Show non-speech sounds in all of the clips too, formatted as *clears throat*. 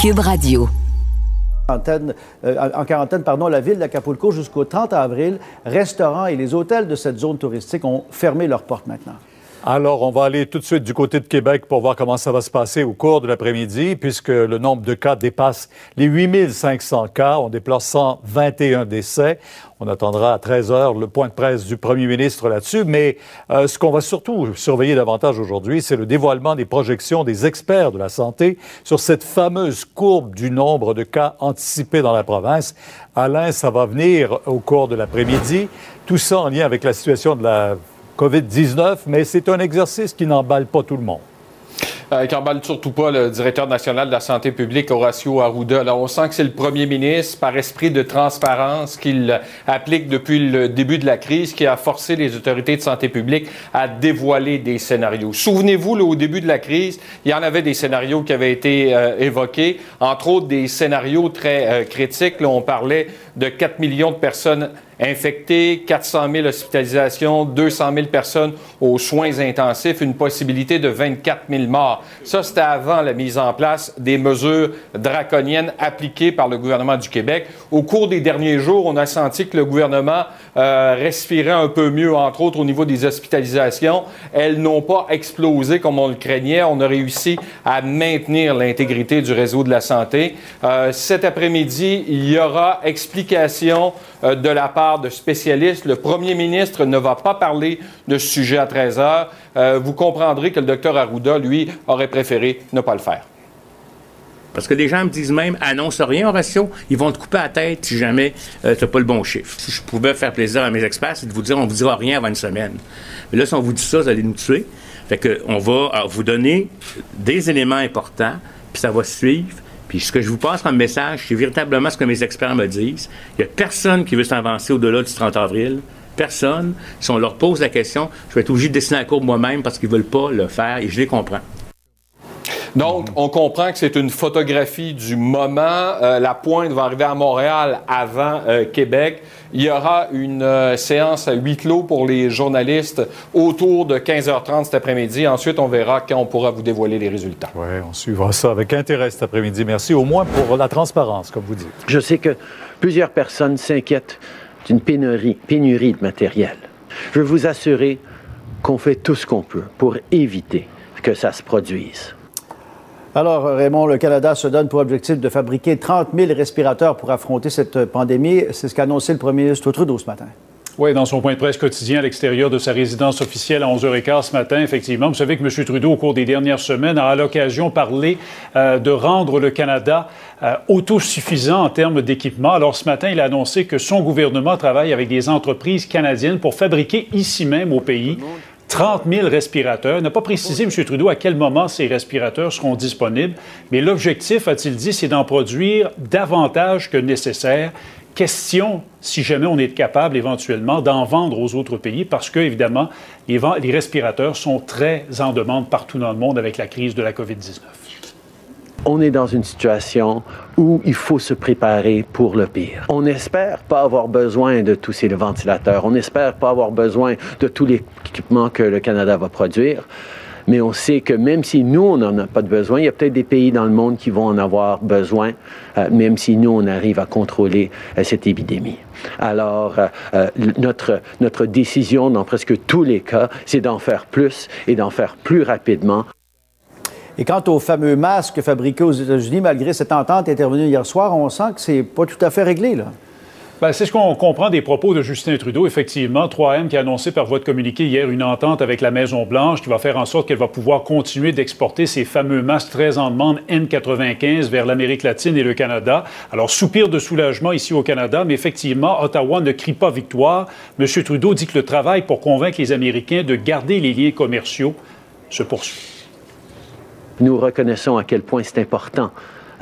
Cube Radio. Euh, en quarantaine pardon, la ville d'Acapulco jusqu'au 30 avril. Restaurants et les hôtels de cette zone touristique ont fermé leurs portes maintenant. Alors, on va aller tout de suite du côté de Québec pour voir comment ça va se passer au cours de l'après-midi, puisque le nombre de cas dépasse les 8500 cas. On déplore 121 décès. On attendra à 13 heures le point de presse du premier ministre là-dessus. Mais euh, ce qu'on va surtout surveiller davantage aujourd'hui, c'est le dévoilement des projections des experts de la santé sur cette fameuse courbe du nombre de cas anticipés dans la province. Alain, ça va venir au cours de l'après-midi. Tout ça en lien avec la situation de la COVID-19, mais c'est un exercice qui n'emballe pas tout le monde. Euh, qui n'emballe surtout pas le directeur national de la santé publique, Horacio Arruda. Alors, on sent que c'est le premier ministre, par esprit de transparence qu'il applique depuis le début de la crise, qui a forcé les autorités de santé publique à dévoiler des scénarios. Souvenez-vous, au début de la crise, il y en avait des scénarios qui avaient été euh, évoqués, entre autres des scénarios très euh, critiques. On parlait de 4 millions de personnes infectés, 400 000 hospitalisations, 200 000 personnes aux soins intensifs, une possibilité de 24 000 morts. Ça, c'était avant la mise en place des mesures draconiennes appliquées par le gouvernement du Québec. Au cours des derniers jours, on a senti que le gouvernement euh, respirait un peu mieux, entre autres au niveau des hospitalisations. Elles n'ont pas explosé comme on le craignait. On a réussi à maintenir l'intégrité du réseau de la santé. Euh, cet après-midi, il y aura explication euh, de la part de spécialistes. Le premier ministre ne va pas parler de ce sujet à 13 heures. Euh, vous comprendrez que le docteur Arruda, lui, aurait préféré ne pas le faire. Parce que les gens me disent même, annonce rien, Horatio, ils vont te couper la tête si jamais euh, tu n'as pas le bon chiffre. Si je pouvais faire plaisir à mes experts, c'est de vous dire, on ne vous dira rien avant une semaine. Mais là, si on vous dit ça, vous allez nous tuer. Fait que, on va vous donner des éléments importants, puis ça va suivre. Puis ce que je vous passe comme message, c'est véritablement ce que mes experts me disent. Il n'y a personne qui veut s'avancer au-delà du 30 avril. Personne. Si on leur pose la question, je vais être obligé de dessiner la courbe moi-même parce qu'ils ne veulent pas le faire et je les comprends. Donc, on comprend que c'est une photographie du moment. Euh, la pointe va arriver à Montréal avant euh, Québec. Il y aura une euh, séance à huis clos pour les journalistes autour de 15h30 cet après-midi. Ensuite, on verra quand on pourra vous dévoiler les résultats. Oui, on suivra ça avec intérêt cet après-midi. Merci au moins pour la transparence, comme vous dites. Je sais que plusieurs personnes s'inquiètent d'une pénurie, pénurie de matériel. Je veux vous assurer qu'on fait tout ce qu'on peut pour éviter que ça se produise. Alors, Raymond, le Canada se donne pour objectif de fabriquer 30 000 respirateurs pour affronter cette pandémie. C'est ce qu'a annoncé le premier ministre Trudeau ce matin. Oui, dans son point de presse quotidien à l'extérieur de sa résidence officielle à 11h15 ce matin, effectivement. Vous savez que M. Trudeau, au cours des dernières semaines, a à l'occasion parlé euh, de rendre le Canada euh, autosuffisant en termes d'équipement. Alors ce matin, il a annoncé que son gouvernement travaille avec des entreprises canadiennes pour fabriquer ici même au pays 30 000 respirateurs. N'a pas précisé, M. Trudeau, à quel moment ces respirateurs seront disponibles, mais l'objectif, a-t-il dit, c'est d'en produire davantage que nécessaire. Question, si jamais on est capable éventuellement d'en vendre aux autres pays, parce que, évidemment, les, les respirateurs sont très en demande partout dans le monde avec la crise de la COVID-19 on est dans une situation où il faut se préparer pour le pire. On n'espère pas avoir besoin de tous ces ventilateurs. On n'espère pas avoir besoin de tout l'équipement que le Canada va produire. Mais on sait que même si nous, on n'en a pas de besoin, il y a peut-être des pays dans le monde qui vont en avoir besoin, euh, même si nous, on arrive à contrôler euh, cette épidémie. Alors, euh, notre, notre décision dans presque tous les cas, c'est d'en faire plus et d'en faire plus rapidement. Et quant aux fameux masques fabriqués aux États-Unis, malgré cette entente intervenue hier soir, on sent que c'est pas tout à fait réglé, là. Ben, c'est ce qu'on comprend des propos de Justin Trudeau. Effectivement, 3M qui a annoncé par voie de communiqué hier une entente avec la Maison-Blanche qui va faire en sorte qu'elle va pouvoir continuer d'exporter ces fameux masques très en demande N95 vers l'Amérique latine et le Canada. Alors, soupir de soulagement ici au Canada, mais effectivement, Ottawa ne crie pas victoire. M. Trudeau dit que le travail pour convaincre les Américains de garder les liens commerciaux se poursuit nous reconnaissons à quel point c'est important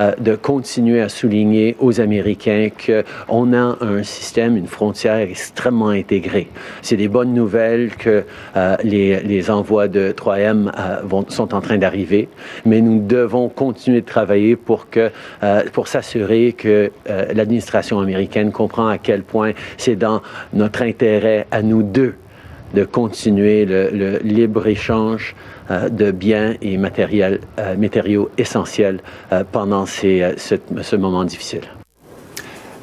euh, de continuer à souligner aux Américains qu'on a un système, une frontière extrêmement intégrée. C'est des bonnes nouvelles que euh, les, envois de 3M euh, sont en train d'arriver, mais nous devons continuer de travailler pour, que, pour s'assurer que l'administration américaine comprend à quel point c'est dans notre intérêt à nous deux de continuer le libre-échange de biens et matériels, matériaux essentiels pendant ces, ce moment difficile.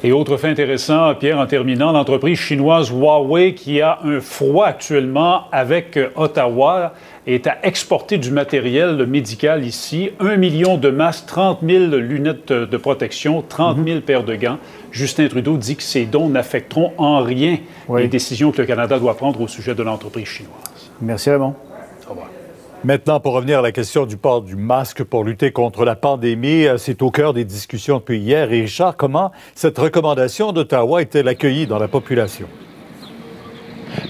Et autre fait intéressant, Pierre, en terminant, l'entreprise chinoise Huawei qui a un froid actuellement avec Ottawa est à exporter du matériel médical ici. Un million de masques, 30 000 lunettes de protection, 30 000 paires de gants. Justin Trudeau dit que ces dons n'affecteront en rien les décisions que le Canada doit prendre au sujet de l'entreprise chinoise. Merci Raymond. Au revoir. Maintenant, pour revenir à la question du port du masque pour lutter contre la pandémie, euh, c'est au cœur des discussions depuis hier. Et Richard, comment cette recommandation d'Ottawa est-elle accueillie dans la population?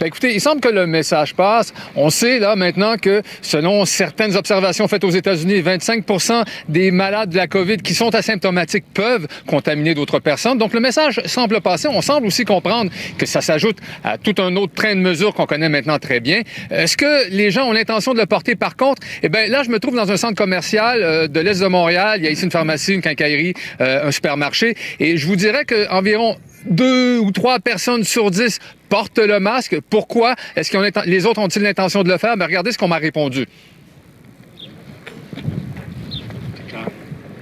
Ben, écoutez, il semble que le message passe. On sait là maintenant que selon certaines observations faites aux États-Unis, 25% des malades de la COVID qui sont asymptomatiques peuvent contaminer d'autres personnes. Donc le message semble passer. On semble aussi comprendre que ça s'ajoute à tout un autre train de mesures qu'on connaît maintenant très bien. Est-ce que les gens ont l'intention de le porter? Par contre? Eh bien là, je me trouve dans un centre commercial euh, de l'Est de Montréal. Il y a ici une pharmacie, une quincaillerie, euh, un supermarché. Et je vous dirais qu'environ deux ou trois personnes sur dix portent le masque. Pourquoi? Est-ce que les autres ont-ils l'intention de le faire? Mais regardez ce qu'on m'a répondu.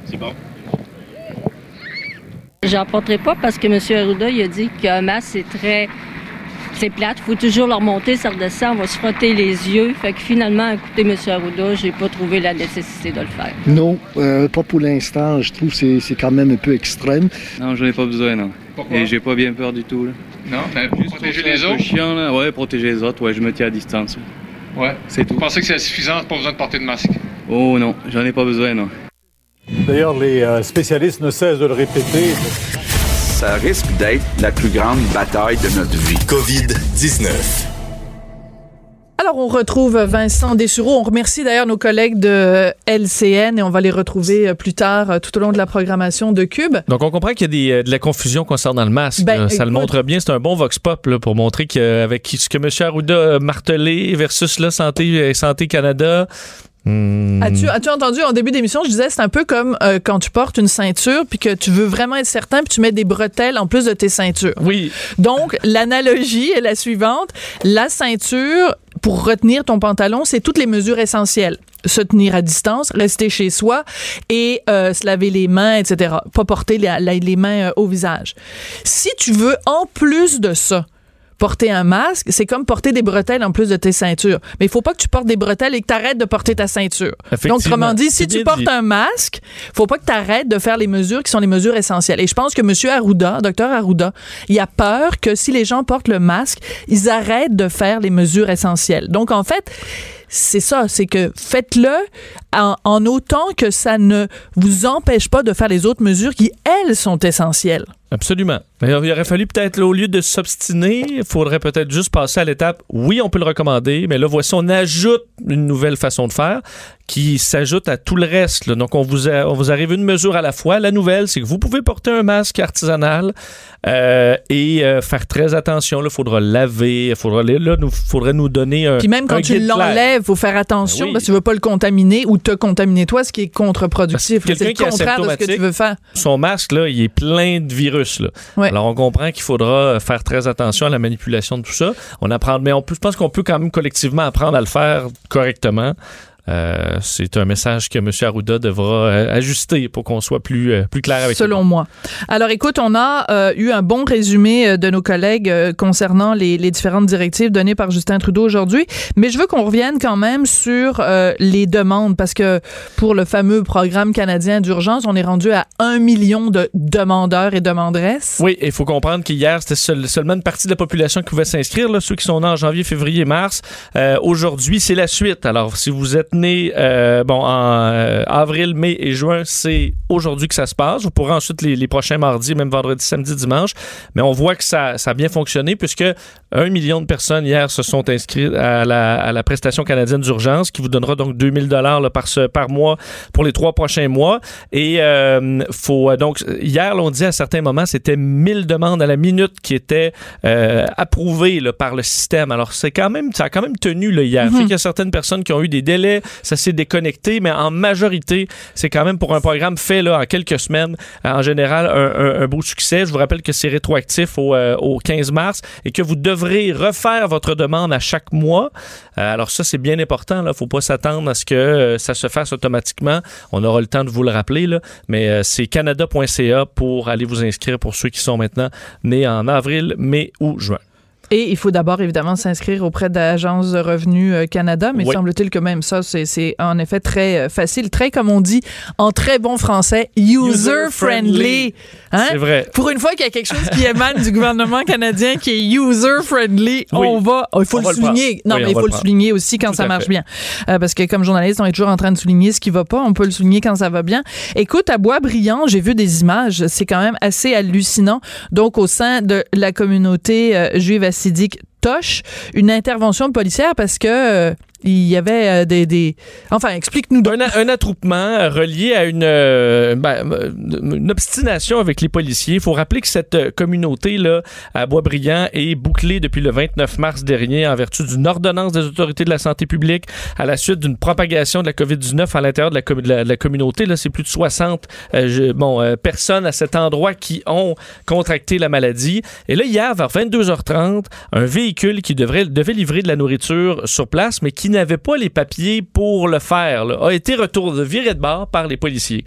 C'est bon. J'en porterai pas parce que M. Arruda il a dit qu'un masque, c'est très c'est plate. Il faut toujours leur monter, ça redescend, on va se frotter les yeux. Fait que finalement, écoutez, M. Arruda, j'ai pas trouvé la nécessité de le faire. Non, euh, pas pour l'instant. Je trouve que c'est quand même un peu extrême. Non, j'en ai pas besoin, non. Pourquoi? Et j'ai pas bien peur du tout. Là. Non, mais juste protéger les autres? chiant, là. Ouais, protéger les autres, ouais, je me tiens à distance. Ouais. C'est tout. Vous pensez que c'est suffisant, pas besoin de porter de masque? Oh non, j'en ai pas besoin, non. D'ailleurs, les euh, spécialistes ne cessent de le répéter ça risque d'être la plus grande bataille de notre vie. COVID-19. Alors, on retrouve Vincent Dessureau. On remercie d'ailleurs nos collègues de LCN et on va les retrouver euh, plus tard euh, tout au long de la programmation de Cube. Donc, on comprend qu'il y a euh, de la confusion concernant le masque. Ben, ça le montre bien. C'est un bon vox pop pour montrer qu'avec ce que M. Arruda a martelé versus la Santé, Santé Canada, Hmm. As-tu as entendu en début d'émission, je disais, c'est un peu comme euh, quand tu portes une ceinture puis que tu veux vraiment être certain puis tu mets des bretelles en plus de tes ceintures. Oui. Donc, l'analogie est la suivante. La ceinture, pour retenir ton pantalon, c'est toutes les mesures essentielles se tenir à distance, rester chez soi et euh, se laver les mains, etc. Pas porter les, les mains euh, au visage. Si tu veux, en plus de ça, porter un masque, c'est comme porter des bretelles en plus de tes ceintures. Mais il faut pas que tu portes des bretelles et que tu arrêtes de porter ta ceinture. Donc, autrement dit, si tu portes un masque, faut pas que tu arrêtes de faire les mesures qui sont les mesures essentielles. Et je pense que M. Arruda, Dr Arruda, il a peur que si les gens portent le masque, ils arrêtent de faire les mesures essentielles. Donc, en fait, c'est ça, c'est que faites-le en, en, autant que ça ne vous empêche pas de faire les autres mesures qui, elles, sont essentielles. Absolument. Mais il aurait fallu peut-être, au lieu de s'obstiner, il faudrait peut-être juste passer à l'étape, oui, on peut le recommander, mais là, voici, on ajoute une nouvelle façon de faire qui s'ajoute à tout le reste. Donc, on vous, on vous arrive une mesure à la fois. La nouvelle, c'est que vous pouvez porter un masque artisanal euh, et euh, faire très attention. Il faudra laver, il faudra, là, nous, faudrait nous donner un Puis même quand tu l'enlèves, il faut faire attention ben parce que tu ne veux pas le contaminer ou te contaminer toi, ce qui est contre-productif. C'est le contraire de ce que tu veux faire. Son masque, là, il est plein de virus. Là. Alors, on comprend qu'il faudra faire très attention à la manipulation de tout ça. On apprend, mais on peut, je pense qu'on peut quand même collectivement apprendre à le faire correctement. Euh, c'est un message que M. Arruda devra euh, ajuster pour qu'on soit plus, euh, plus clair avec Selon moi. Alors écoute, on a eu un bon résumé de nos collègues concernant les, les, différentes directives données par Justin Trudeau aujourd'hui, mais je veux qu'on revienne quand même sur les demandes parce que pour le fameux programme canadien d'urgence, on est rendu à un million de demandeurs et demanderesses. Oui, il faut comprendre qu'hier, c'était seulement une partie de la population qui pouvait s'inscrire, ceux qui sont nés en janvier, février, mars. aujourd'hui, c'est la suite. Alors, si vous êtes euh, bon, en euh, avril, mai et juin, c'est aujourd'hui que ça se passe. Vous pourrez ensuite les, prochains mardis, même vendredi, samedi, dimanche. Mais on voit que ça, ça a bien fonctionné puisque un million de personnes hier se sont inscrites à la, à la prestation canadienne d'urgence qui vous donnera donc 2000 dollars par, par mois pour les trois prochains mois. Et euh, faut donc hier, on dit à certains moments, c'était 1000 demandes à la minute qui étaient approuvées par le système. Alors c'est quand même, ça a quand même tenu là, hier. Mm-hmm. Il y a certaines personnes qui ont eu des délais ça s'est déconnecté, mais en majorité, c'est quand même pour un programme fait là, en quelques semaines, en général, un, beau succès. Je vous rappelle que c'est rétroactif au, euh, au 15 mars et que vous devrez refaire votre demande à chaque mois. Euh, alors ça, c'est bien important. Il ne faut pas s'attendre à ce que euh, ça se fasse automatiquement. On aura le temps de vous le rappeler, mais euh, c'est canada.ca pour aller vous inscrire pour ceux qui sont maintenant nés en avril, mai ou juin. Et il faut d'abord, évidemment, s'inscrire auprès de l'Agence de revenus euh, Canada, mais Oui. semble-t-il que même ça, c'est- en effet très euh, facile, très, comme on dit en très bon français, user-friendly. Hein? C'est vrai. Pour une fois qu'il y a quelque chose qui émane du gouvernement canadien qui est user-friendly, Oui. on va, oh, il faut On le souligner. non, Oui, mais il faut le souligner aussi quand Tout ça marche fait. bien. Euh, parce que comme journaliste, on est toujours en train de souligner ce qui va pas. On peut le souligner quand ça va bien. Écoute, à Bois-Brillant, j'ai vu des images. C'est quand même assez hallucinant. Donc, au sein de la communauté euh, juive assidique Toche, une intervention policière parce que euh, il y avait euh, des, des... Enfin, explique-nous. Un, attroupement relié à une, euh, ben, euh, une obstination avec les policiers. Il faut rappeler que cette communauté-là, à Boisbriand, est bouclée depuis le 29 mars dernier en vertu d'une ordonnance des autorités de la santé publique à la suite d'une propagation de la COVID-19 à l'intérieur de la, communauté. Là, c'est plus de 60 euh, je- bon, personnes à cet endroit qui ont contracté la maladie. Et là, hier, vers 22h30, un véhicule qui devrait, devait livrer de la nourriture sur place, mais qui n'avait pas les papiers pour le faire, là, a été retourné, viré de bord par les policiers.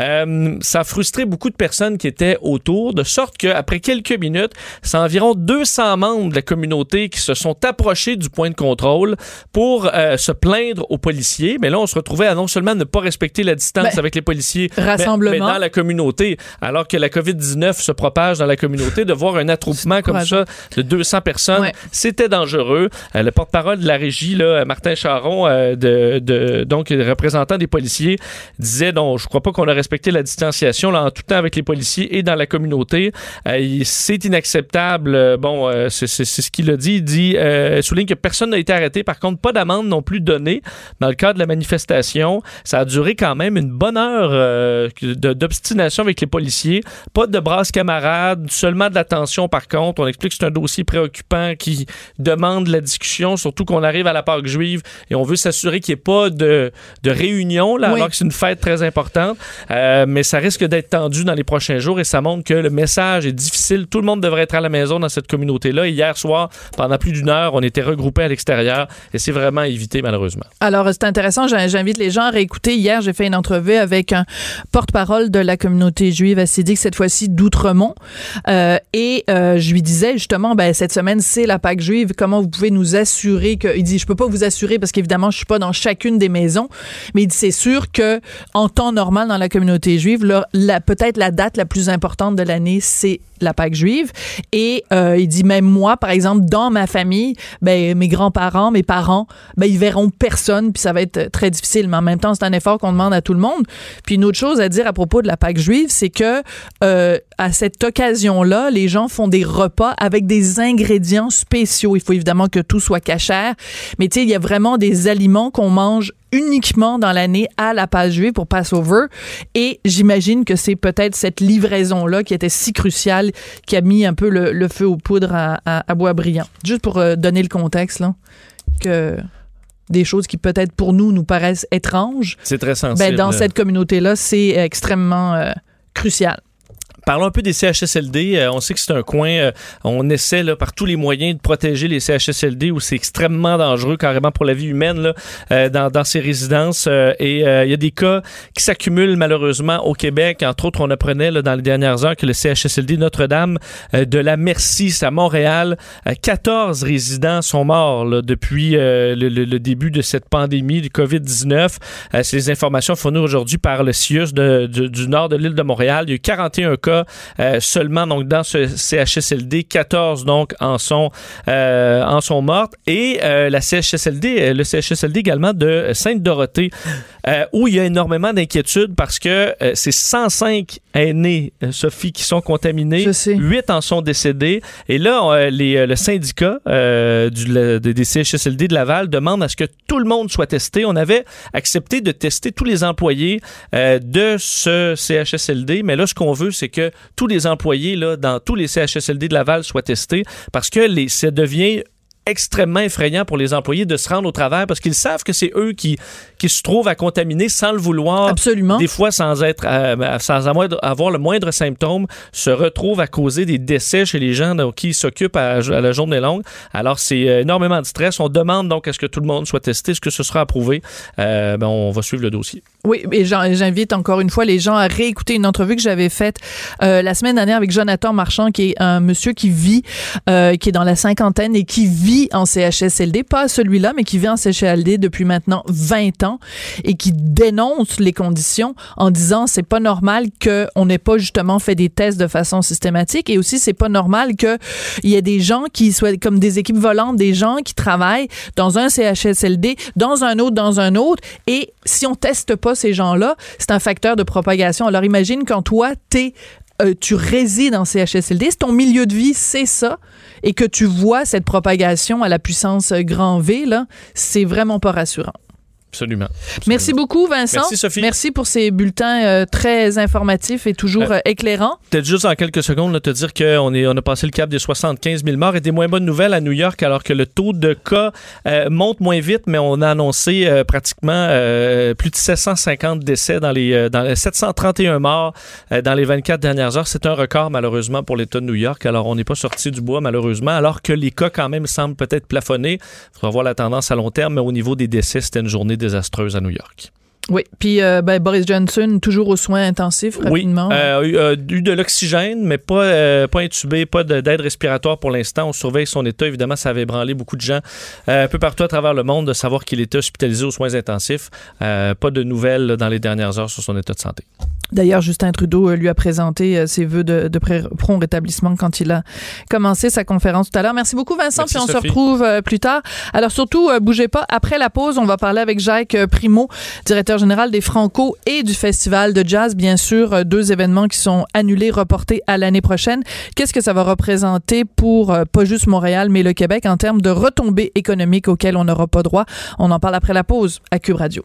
Euh, ça a frustré beaucoup de personnes qui étaient autour, de sorte qu'après quelques minutes, c'est environ 200 membres de la communauté qui se sont approchés du point de contrôle pour euh, se plaindre aux policiers. Mais là, on se retrouvait à non seulement ne pas respecter la distance Ben, avec les policiers, mais- rassemblement. mais dans la communauté, alors que la COVID-19 se propage dans la communauté, de voir un attroupement comme ça de 200 personnes, c'était dangereux. Euh, le porte-parole de la régie, là, Martin Charon, euh, donc représentant des policiers, disait donc je crois pas qu'on a respecté la distanciation en tout temps avec les policiers et dans la communauté. Euh, c'est inacceptable. Euh, Bon, c'est ce qu'il a dit. Il dit, souligne que personne n'a été arrêté. Par contre, pas d'amende non plus donnée dans le cadre de la manifestation. Ça a duré quand même une bonne heure d'obstination avec les policiers. Pas de brasse camarades, seulement de l'attention par contre. On explique que c'est un dossier préoccupant qui demande la discussion, surtout qu'on arrive à la Pâque juive et on veut s'assurer qu'il n'y ait pas de, de réunion, là, Oui. alors que c'est une fête très importante. Euh, mais ça risque d'être tendu dans les prochains jours et ça montre que le message est difficile. Tout le monde devrait être à la maison dans cette communauté-là. Hier soir, pendant plus d'une heure, on était regroupés à l'extérieur et c'est vraiment évité malheureusement. Alors, c'est intéressant. J'in- J'invite les gens à réécouter. Hier, j'ai fait une entrevue avec un porte-parole de la communauté juive assidique, cette fois-ci d'Outremont. Euh, et euh, je lui disais justement, ben, cette semaine, c'est la Pâque juive. Comment vous pouvez nous assurer que. Il dit, je peux pas vous assurer parce qu'évidemment, je suis pas dans chacune des maisons. Mais il dit, c'est sûr que en temps normal dans la communauté juive, là, la, peut-être la date la plus importante de l'année, c'est la Pâque juive. Et euh, il dit, même moi, par exemple, dans ma famille, ben, mes grands-parents, mes parents, ben, ils verront personne, puis ça va être très difficile. Mais en même temps, c'est un effort qu'on demande à tout le monde. Puis une autre chose à dire à propos de la Pâque juive, c'est que euh, à cette occasion-là, les gens font des repas avec des ingrédients spéciaux. Il faut évidemment que tout soit cachère, mais tu sais, il y a vraiment des aliments qu'on mange uniquement dans l'année à la Pâque juive pour Passover. Et j'imagine que c'est peut-être cette livraison-là qui était si cruciale qui a mis un peu le, le feu aux poudres à, à, à Boisbriand. Juste pour euh, donner le contexte, là, que des choses qui peut-être pour nous nous paraissent étranges, C'est très sensible. ben, dans cette communauté-là, c'est extrêmement euh, crucial. Parlons un peu des CHSLD. Euh, on sait que c'est un coin, euh, on essaie là, par tous les moyens de protéger les CHSLD où c'est extrêmement dangereux carrément pour la vie humaine là, euh, dans, dans ces résidences. Euh, et euh, il y a des cas qui s'accumulent malheureusement au Québec. Entre autres, on apprenait là, dans les dernières heures que le CHSLD Notre-Dame euh, de la Merci, c'est à Montréal, euh, 14 résidents sont morts là, depuis le, le- début de cette pandémie du COVID-19. Euh, c'est les informations fournies aujourd'hui par le CIUS de- du, du nord de l'île de Montréal. Il y a eu 41 cas euh, seulement donc dans ce CHSLD, 14 donc en sont euh, en sont mortes et euh, la CHSLD, le CHSLD également de Sainte-Dorothée où il y a énormément d'inquiétudes parce que c'est 105 aînés, Sophie, qui sont contaminés. 8 en sont décédés. Et là, les, le syndicat du, le- des CHSLD de Laval demande à ce que tout le monde soit testé. On avait accepté de tester tous les employés de ce CHSLD, mais là, ce qu'on veut, c'est que tous les employés là, dans tous les CHSLD de Laval soient testés parce que les, ça devient extrêmement effrayant pour les employés de se rendre au travail parce qu'ils savent que c'est eux qui, qui se trouvent à contaminer sans le vouloir. Absolument. Des fois, sans être, euh, sans avoir le moindre symptôme, se retrouvent à causer des décès chez les gens donc, qui s'occupent à, à, la journée longue. Alors, c'est euh, énormément de stress. On demande donc à ce que tout le monde soit testé. Est-ce que ce sera approuvé? Euh, ben, on va suivre le dossier. Oui, et j'invite encore une fois les gens à réécouter une entrevue que j'avais faite euh, la semaine dernière avec Jonathan Marchand, qui est un monsieur qui vit, euh, qui est dans la cinquantaine et qui vit en CHSLD, pas celui-là, mais qui vit en CHSLD depuis maintenant 20 ans et qui dénonce les conditions en disant c'est pas normal qu'on n'ait pas justement fait des tests de façon systématique et aussi c'est pas normal qu'il y ait des gens qui soient comme des équipes volantes, des gens qui travaillent dans un CHSLD, dans un autre, dans un autre et si on teste pas ces gens-là, c'est un facteur de propagation. Alors imagine quand toi, t'es euh, tu résides en CHSLD, c'est ton milieu de vie, c'est ça, et que tu vois cette propagation à la puissance grand V, là, c'est vraiment pas rassurant. Absolument. Merci beaucoup, Vincent. Merci, Sophie. Merci pour ces bulletins euh, très informatifs et toujours euh, éclairants. Peut-être juste en quelques secondes, là, te dire qu'on on a passé le cap des 75 000 morts et des moins bonnes nouvelles à New York, alors que le taux de cas euh, monte moins vite, mais on a annoncé euh, pratiquement euh, plus de 750 décès dans les, dans les 731 morts dans les 24 dernières heures. C'est un record, malheureusement, pour l'État de New York. Alors, on n'est pas sorti du bois, malheureusement, alors que les cas, quand même, semblent peut-être plafonner. Il faudra voir la tendance à long terme, mais au niveau des décès, c'était une journée désastreuse à New York. Oui, puis euh, ben, Boris Johnson, toujours aux soins intensifs, rapidement. Oui, euh, eu, euh, eu de l'oxygène, mais pas, euh, pas intubé, pas d'aide respiratoire pour l'instant. On surveille son état. Évidemment, ça avait ébranlé beaucoup de gens un peu partout à travers le monde de savoir qu'il était hospitalisé aux soins intensifs. pas de nouvelles là, dans les dernières heures sur son état de santé. D'ailleurs, Justin Trudeau lui a présenté ses vœux de, de prompt rétablissement quand il a commencé sa conférence tout à l'heure. Merci beaucoup, Vincent. Merci, puis on Sophie. se retrouve plus tard. Alors surtout, bougez pas. Après la pause, on va parler avec Jacques Primo, directeur général des Franco et du Festival de jazz. Bien sûr, deux événements qui sont annulés, reportés à l'année prochaine. Qu'est-ce que ça va représenter pour euh, pas juste Montréal, mais le Québec en termes de retombées économiques auxquelles on n'aura pas droit? On en parle après la pause à Cube Radio.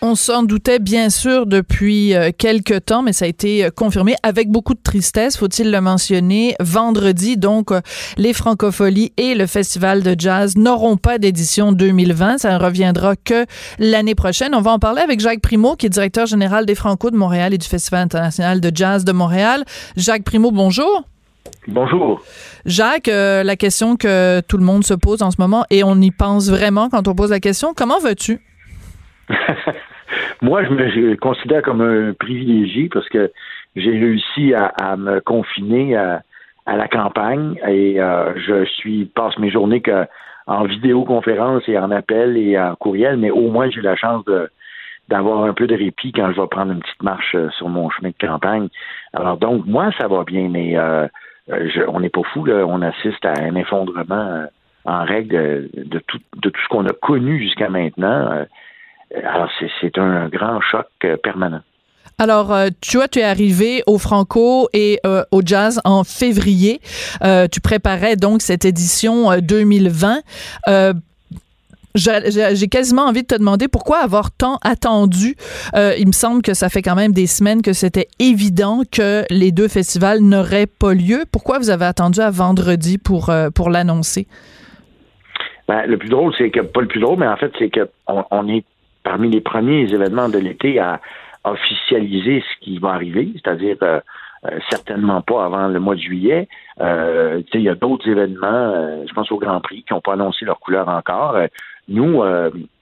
On s'en doutait bien sûr depuis euh, quelques temps, mais ça a été euh, confirmé avec beaucoup de tristesse, faut-il le mentionner. Vendredi, donc, euh, les Francopholies et le Festival de jazz n'auront pas d'édition 2020. Ça ne reviendra que l'année prochaine. On va en parler avec Jacques Primo, qui est directeur général des Franco de Montréal et du Festival international de jazz de Montréal. Jacques Primo, bonjour. Bonjour. Jacques, euh, la question que tout le monde se pose en ce moment, et on y pense vraiment quand on pose la question, comment vas-tu? *laughs* Moi, je me considère comme un privilégié parce que j'ai réussi à, me confiner à, la campagne et euh, je suis passe mes journées en vidéoconférence et en appel et en courriel, mais au moins j'ai la chance d'avoir un peu de répit quand je vais prendre une petite marche euh, sur mon chemin de campagne. Alors donc moi ça va bien, mais euh, on n'est pas fou là, on assiste à un effondrement en règle tout de tout ce qu'on a connu jusqu'à maintenant. Euh, alors, c'est un grand choc euh, permanent. Alors, euh, tu vois, tu es arrivé au Franco et euh, au Jazz en février. Euh, tu préparais donc cette édition 2020. J'ai quasiment envie de te demander pourquoi avoir tant attendu. il me semble que ça fait quand même des semaines que c'était évident que les deux festivals n'auraient pas lieu. Pourquoi vous avez attendu à vendredi pour, pour l'annoncer? Ben, le plus drôle, c'est que, pas le plus drôle, mais en fait, c'est qu'on on est parmi les premiers événements de l'été à officialiser ce qui va arriver, c'est-à-dire euh, euh, certainement pas avant le mois de juillet. Euh, il y a d'autres événements, euh, je pense au Grand Prix, qui n'ont pas annoncé leur couleur encore. Nous,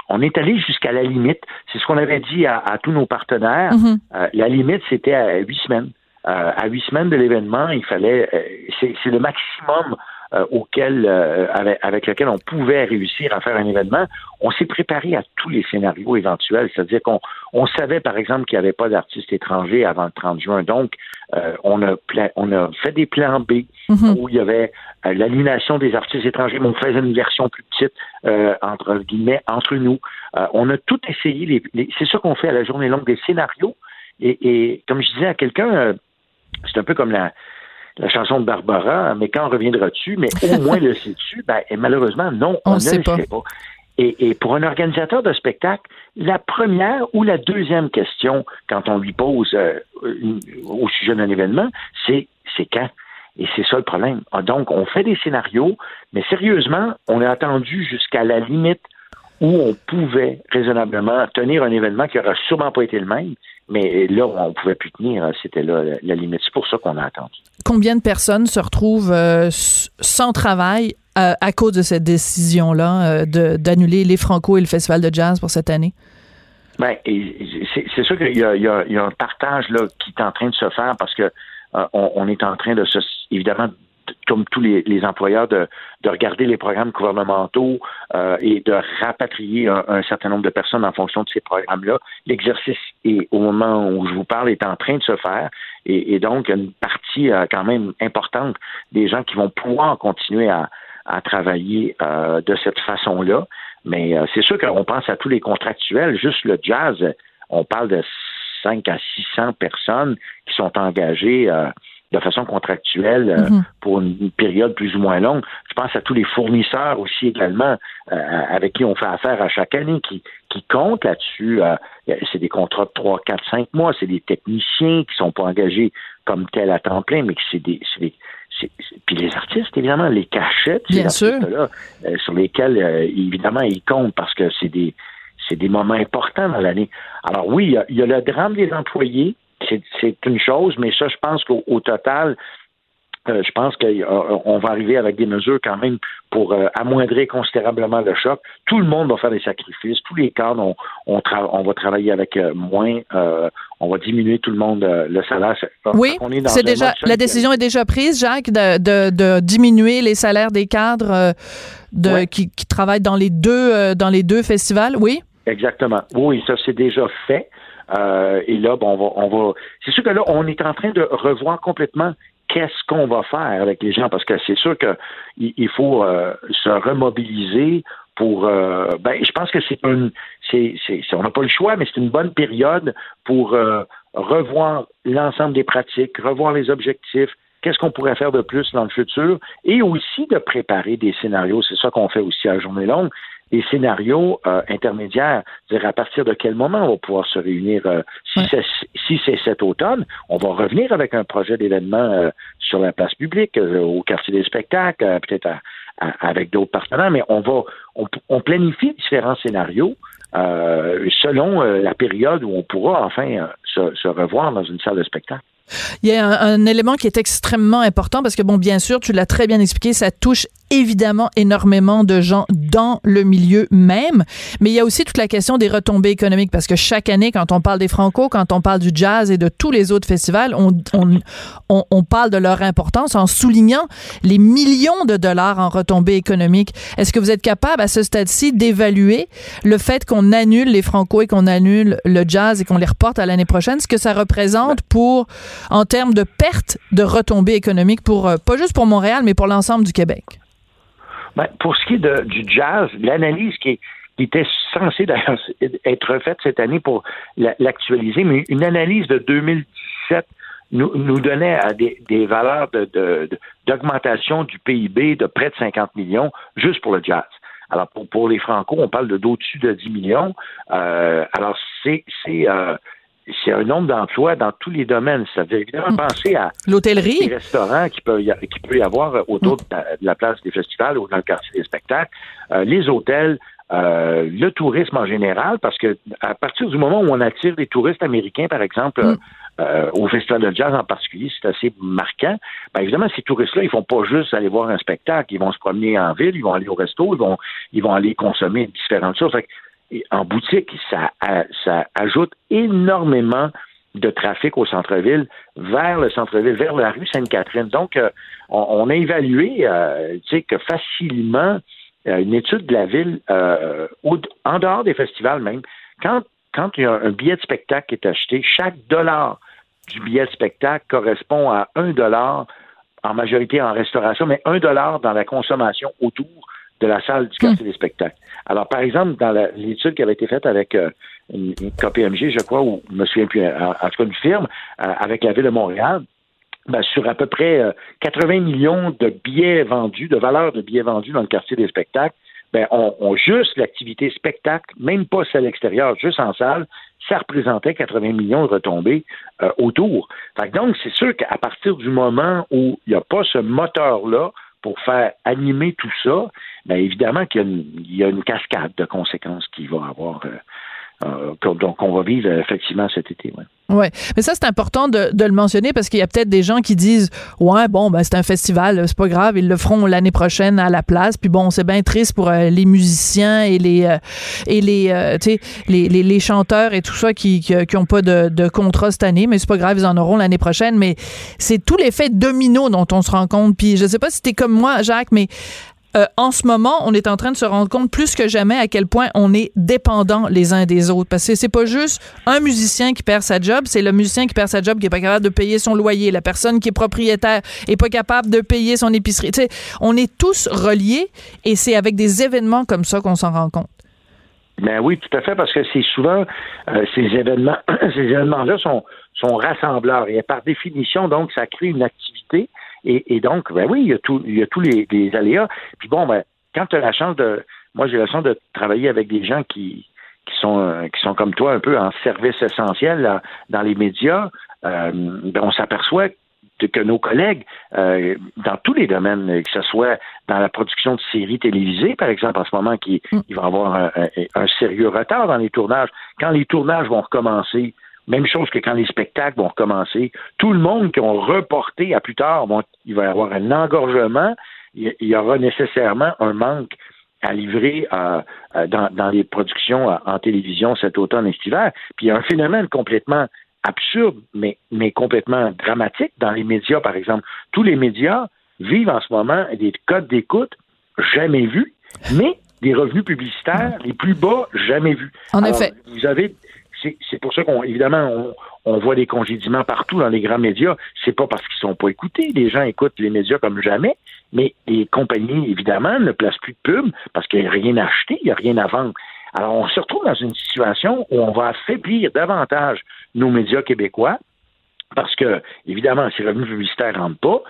on est allé jusqu'à la limite. C'est ce qu'on avait dit à, à, tous nos partenaires. Mm -hmm. la limite, c'était à huit semaines. à huit semaines de l'événement, il fallait, c'est le maximum auquel, euh, avec, avec, lequel on pouvait réussir à faire un événement, on s'est préparé à tous les scénarios éventuels. C'est-à-dire qu'on on savait, par exemple, qu'il n'y avait pas d'artistes étrangers avant le 30 juin. Donc, euh, on, a on a fait des plans B Mhm. mm -hmm. où il y avait l'annulation des artistes étrangers, mais on faisait une version plus petite, entre guillemets, entre nous. on a tout essayé. Les, les, C'est ça qu'on fait à la journée longue des scénarios. Et, et comme je disais à quelqu'un, c'est un peu comme la la chanson de Barbara, mais quand reviendra-tu? Mais au moins le sais-tu? Ben, et malheureusement, non, On on, ne sait le pas. sait pas. Et, et pour un organisateur de spectacle, la première ou la deuxième question quand on lui pose euh, une- au sujet d'un événement, c'est c'est quand? Et c'est ça le problème. Ah, Donc, on fait des scénarios, mais sérieusement, on a attendu jusqu'à la limite où on pouvait raisonnablement tenir un événement qui n'aura sûrement pas été le même, mais là, on ne pouvait plus tenir, hein, c'était là la, limite. C'est pour ça qu'on a attendu. Combien de personnes se retrouvent euh, sans travail euh, à cause de cette décision-là euh, d'annuler les Franco et le Festival de jazz pour cette année? Ben, c'est sûr qu'il y a, y y un partage là, qui est en train de se faire parce que euh, on, on est en train de se, évidemment, de- comme tous les, les employeurs, de, de regarder les programmes gouvernementaux euh, et de rapatrier un, un certain nombre de personnes en fonction de ces programmes-là. L'exercice est, au moment où je vous parle, est en train de se faire et, et donc une partie euh, quand même importante des gens qui vont pouvoir continuer à, à travailler euh, de cette façon-là. Mais euh, c'est sûr qu'on pense à tous les contractuels. Juste le jazz, on parle de 5 à 600 personnes qui sont engagées euh, de façon contractuelle euh, Mhm. pour une, période plus ou moins longue. Je pense à tous les fournisseurs aussi également euh, avec qui on fait affaire à chaque année qui, qui comptent là-dessus. Euh, c'est des contrats de 3, 4, 5 mois. C'est des techniciens qui sont pas engagés comme tel à temps plein, mais que c'est des, c'est des puis les artistes, évidemment, les cachettes, ces Bien sûr. artistes-là, euh, sur lesquels, euh, évidemment, ils comptent parce que c'est des, c'est des moments importants dans l'année. Alors oui, il y a, il y a le drame des employés, c'est, une chose, mais ça, je pense qu'au au total, euh, je pense qu'on va arriver avec des mesures quand même pour euh, amoindrir considérablement le choc. Tout le monde va faire des sacrifices. Tous les cadres, on, on, tra- on va travailler avec euh, moins. euh, on va diminuer tout le monde euh, le salaire. Oui, c'est déjà la décision est déjà prise, Jacques, de, de, de diminuer les salaires des cadres euh, de, qui, qui travaillent dans les deux euh, dans les deux festivals. Oui? Exactement. Oui, ça c'est déjà fait. Euh, et là, bon, on va, on va. C'est sûr que là, on est en train de revoir complètement qu'est-ce qu'on va faire avec les gens, parce que c'est sûr que il, faut euh, se remobiliser pour. euh, ben, je pense que c'est une. C'est, c'est, on n'a pas le choix, mais c'est une bonne période pour euh, revoir l'ensemble des pratiques, revoir les objectifs. Qu'est-ce qu'on pourrait faire de plus dans le futur et aussi de préparer des scénarios. C'est ça qu'on fait aussi à journée longue des scénarios euh, intermédiaires, c'est-à-dire à partir de quel moment on va pouvoir se réunir. euh, si c'est si cet automne, on va revenir avec un projet d'événement euh, sur la place publique, au quartier des spectacles, peut-être avec d'autres partenaires, mais on va on, on planifie différents scénarios selon la période où on pourra enfin se, se revoir dans une salle de spectacle. Il y a un, un élément qui est extrêmement important parce que, bon, bien sûr, tu l'as très bien expliqué, ça touche évidemment énormément de gens dans le milieu même, mais il y a aussi toute la question des retombées économiques parce que chaque année, quand on parle des Franco, quand on parle du jazz et de tous les autres festivals, on, on, on, parle de leur importance en soulignant les millions de dollars en retombées économiques. Est-ce que vous êtes capable à ce stade-ci d'évaluer le fait qu'on annule les Franco et qu'on annule le jazz et qu'on les reporte à l'année prochaine, ce que ça représente pour, en termes de perte de retombées économiques pour, euh, pas juste pour Montréal, mais pour l'ensemble du Québec? Ben, pour ce qui est de- du jazz, l'analyse qui, qui était censée d'ailleurs *laughs* être faite cette année pour la- l'actualiser, mais une analyse de 2017 nous, nous donnait à des, valeurs de- de- d'augmentation du PIB de près de 50 millions juste pour le jazz. Alors, pour, pour les Franco, on parle de d'au-dessus de 10 millions. Euh, alors, c'est c'est euh, c'est un nombre d'emplois dans tous les domaines. Ça veut évidemment penser à L'hôtellerie? les restaurants qui peut y, a- qui peut y avoir autour de la, de la place des festivals ou dans le quartier des spectacles, euh, les hôtels, euh, le tourisme en général, parce que à partir du moment où on attire des touristes américains, par exemple, euh, euh, au Festival de jazz en particulier, c'est assez marquant. Ben, évidemment, ces touristes-là, ils vont pas juste aller voir un spectacle, ils vont se promener en ville, ils vont aller au resto, ils vont, ils vont aller consommer différentes choses. Fait que, et en boutique, ça, ajoute énormément de trafic au centre-ville vers le centre-ville, vers la rue Sainte-Catherine. Donc, euh, on, a évalué euh, que facilement, euh, une étude de la ville, en dehors des festivals même, quand, quand il y a un billet de spectacle qui est acheté, chaque dollar du billet de spectacle correspond à un dollar en majorité en restauration, mais un dollar dans la consommation autour de la salle du quartier des spectacles. Alors, par exemple, dans l'étude qui avait été faite avec euh, une, une KPMG, je crois, ou je me souviens plus, en, en tout cas une firme, euh, avec la Ville de Montréal, ben, sur à peu près euh, 80 millions de billets vendus, de valeur de billets vendus dans le quartier des spectacles, ben, on, on juste l'activité spectacle, même pas celle extérieure, juste en salle, ça représentait 80 millions de retombées euh, autour. Fait que donc, c'est sûr qu'à partir du moment où il n'y a pas ce moteur-là pour faire animer tout ça, bien évidemment qu'il y a une, y a une cascade de conséquences qui va avoir, euh, euh, donc on va vivre euh, effectivement cet été. Ouais. Mais ça c'est important de, de le mentionner parce qu'il y a peut-être des gens qui disent ouais bon ben c'est un festival c'est pas grave ils le feront l'année prochaine à la place puis bon c'est bien triste pour euh, les musiciens et les euh, et les tu sais les, les, les chanteurs et tout ça qui qui, qui pas de, de contrat cette année mais c'est pas grave ils en auront l'année prochaine mais c'est tout l'effet domino dont on se rend compte puis je sais pas si t'es comme moi Jacques mais euh, en ce moment, on est en train de se rendre compte plus que jamais à quel point on est dépendants les uns des autres. Parce que c'est pas juste un musicien qui perd sa job, c'est le musicien qui perd sa job qui est pas capable de payer son loyer, la personne qui est propriétaire est pas capable de payer son épicerie. On est tous reliés et c'est avec des événements comme ça qu'on s'en rend compte. Ben oui, tout à fait, parce que c'est souvent euh, ces événements, *clears throat* ces événements-là sont, sont rassembleurs et par définition, donc, ça crée une activité. Et, et donc, ben oui, il y a tout, il y a tous les, les aléas. Puis bon, ben, quand tu as la chance de, moi j'ai la chance de travailler avec des gens qui, qui sont, euh, qui sont comme toi un peu en service essentiel là, dans les médias, euh, ben, on s'aperçoit que nos collègues, euh, dans tous les domaines, que ce soit dans la production de séries télévisées, par exemple, en ce moment, qui il va y avoir un, un- un sérieux retard dans les tournages. Quand les tournages vont recommencer, même chose que quand les spectacles vont recommencer, tout le monde qui ont reporté à plus tard, il va y avoir un engorgement, il y aura nécessairement un manque à livrer euh, dans, dans les productions en télévision cet automne estival. Puis il y a un phénomène complètement absurde, mais, mais complètement dramatique dans les médias, par exemple. Tous les médias vivent en ce moment des codes d'écoute jamais vus, mais des revenus publicitaires les plus bas jamais vus. En Alors, effet. Vous avez, c'est pour ça qu'on, évidemment, on, on voit des congédiements partout dans les grands médias. C'est pas parce qu'ils sont pas écoutés. Les gens écoutent les médias comme jamais, mais les compagnies, évidemment, ne placent plus de pub parce qu'il n'y a rien à acheter, il n'y a rien à vendre. Alors, on se retrouve dans une situation où on va affaiblir davantage nos médias québécois parce que, évidemment, ces revenus publicitaires ne rentrent pas,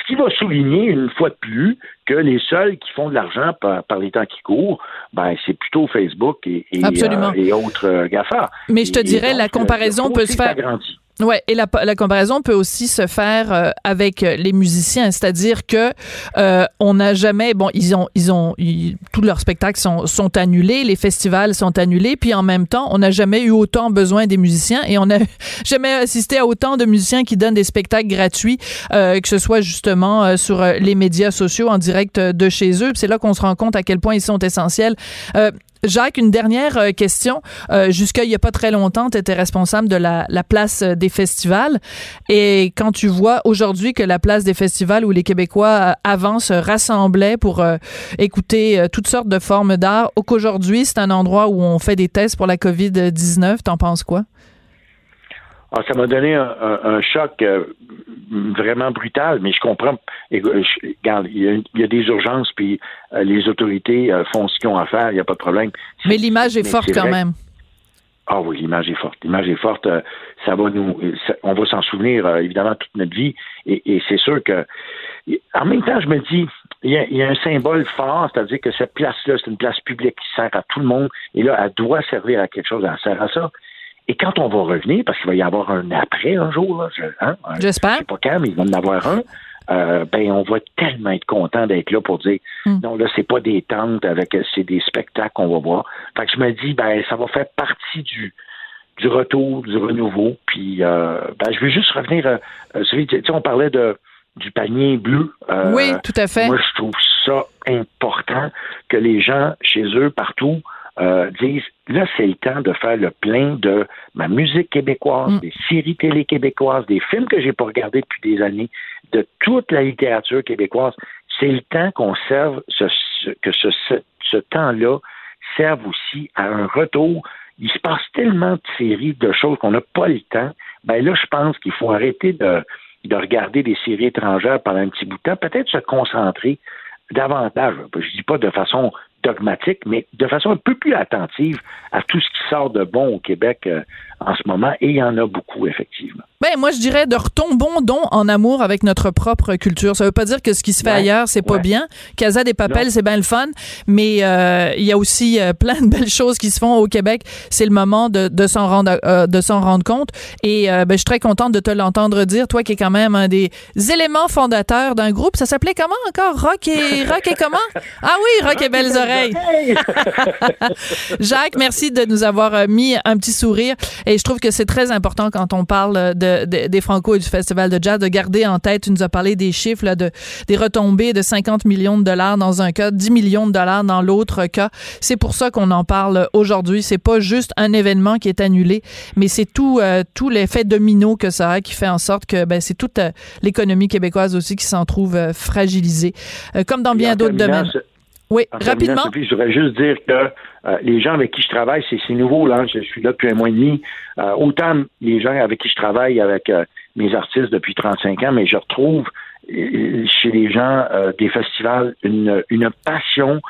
ce qui va souligner une fois de plus que les seuls qui font de l'argent par, par les temps qui courent, ben, c'est plutôt Facebook et, euh, et autres euh, GAFA. Mais je te Et- dirais, donc, la comparaison peut se faire-. Ouais, et la, la comparaison peut aussi se faire euh, avec euh, les musiciens, c'est-à-dire que euh, on n'a jamais, bon, ils ont, ils ont, ils- tous leurs spectacles sont, sont annulés, les festivals sont annulés, puis en même temps, on n'a jamais eu autant besoin des musiciens et on n'a *laughs* jamais assisté à autant de musiciens qui donnent des spectacles gratuits, euh, que ce soit justement euh, sur euh, les médias sociaux en direct de chez eux. C'est là qu'on se rend compte à quel point ils sont essentiels. Jacques, une dernière euh, question. Euh, Jusqu'à il n'y a pas très longtemps, tu étais responsable de la, la place euh, des festivals. Et quand tu vois aujourd'hui que la place des festivals où les Québécois euh, avant se rassemblaient pour écouter toutes sortes de formes d'art, ou qu'aujourd'hui c'est un endroit où on fait des tests pour la COVID-19, t'en penses quoi? Ça m'a donné un, un- un choc euh, vraiment brutal, mais je comprends. Et, je- regarde, il y, a, il y a des urgences, puis euh, les autorités euh, font ce qu'ils ont à faire, il n'y a pas de problème. Mais l'image est mais forte quand même. Ah oui, l'image est forte. L'image est forte. ça va nous, ça- on va s'en souvenir évidemment toute notre vie. Et, et c'est sûr que, en même temps, je me dis, il y a, il y a un symbole fort, c'est-à-dire que cette place-là, c'est une place publique qui sert à tout le monde. Et là, elle doit servir à quelque chose. Elle sert à ça. Et quand on va revenir, parce qu'il va y avoir un après un jour, là, je, hein, J'espère. je sais pas quand, mais il va en avoir un. euh, ben on va tellement être content d'être là pour dire non là c'est pas des tentes avec c'est des spectacles qu'on va voir. Fait que je me dis ben ça va faire partie du du retour, du renouveau. Puis euh, ben je veux juste revenir euh, tu sais on parlait de du panier bleu. Oui, tout à fait. Moi je trouve ça important que les gens chez eux partout euh, disent là c'est le temps de faire le plein de ma musique québécoise, des séries télé québécoises, des films que j'ai pas regardés depuis des années, de toute la littérature québécoise. C'est le temps qu'on serve ce, ce- que ce, ce, ce temps-là serve aussi à un retour. Il se passe tellement de séries, de choses qu'on n'a pas le temps. Ben là, je pense qu'il faut arrêter de, de regarder des séries étrangères pendant un petit bout de temps, peut-être se concentrer davantage, je dis pas de façon dogmatique, mais de façon un peu plus attentive à tout ce qui sort de bon au Québec euh, en ce moment, et il y en a beaucoup, effectivement. Ben, moi, je dirais de retombons en amour avec notre propre culture. Ça veut pas dire que ce qui se fait Ouais, ailleurs, c'est pas ouais. bien. Casa des Papels, c'est bien le fun, mais euh, il y a aussi euh, plein de belles choses qui se font au Québec. C'est le moment de, de s'en rendre, euh, de s'en rendre compte. Et ben, je suis très contente de te l'entendre dire, toi qui es quand même un des éléments fondateurs d'un groupe. Ça s'appelait comment encore? Rock et, rock et comment? Ah oui, Rock et Belles Oreilles. Jacques, merci de nous avoir mis un petit sourire. Et je trouve que c'est très important quand on parle de, de- des Franco et du Festival de jazz de garder en tête, tu nous as parlé des chiffres, là, de, des retombées de 50 millions de dollars dans un cas, 10 millions de dollars dans l'autre cas. C'est pour ça qu'on en parle aujourd'hui. C'est pas juste un événement qui est annulé, mais c'est tout, euh, tout l'effet domino que ça a qui fait en sorte que ben, c'est toute euh, l'économie québécoise aussi qui s'en trouve euh, fragilisée. Euh, comme dans Et bien en d'autres domaines. Oui, En rapidement. Sophie, je voudrais juste dire que euh, les gens avec qui je travaille, c'est c'est nouveau, là. Je suis là depuis un mois et demi. Euh, autant les gens avec qui je travaille, avec euh, mes artistes depuis 35 ans, mais je retrouve chez les gens des festivals une, une passion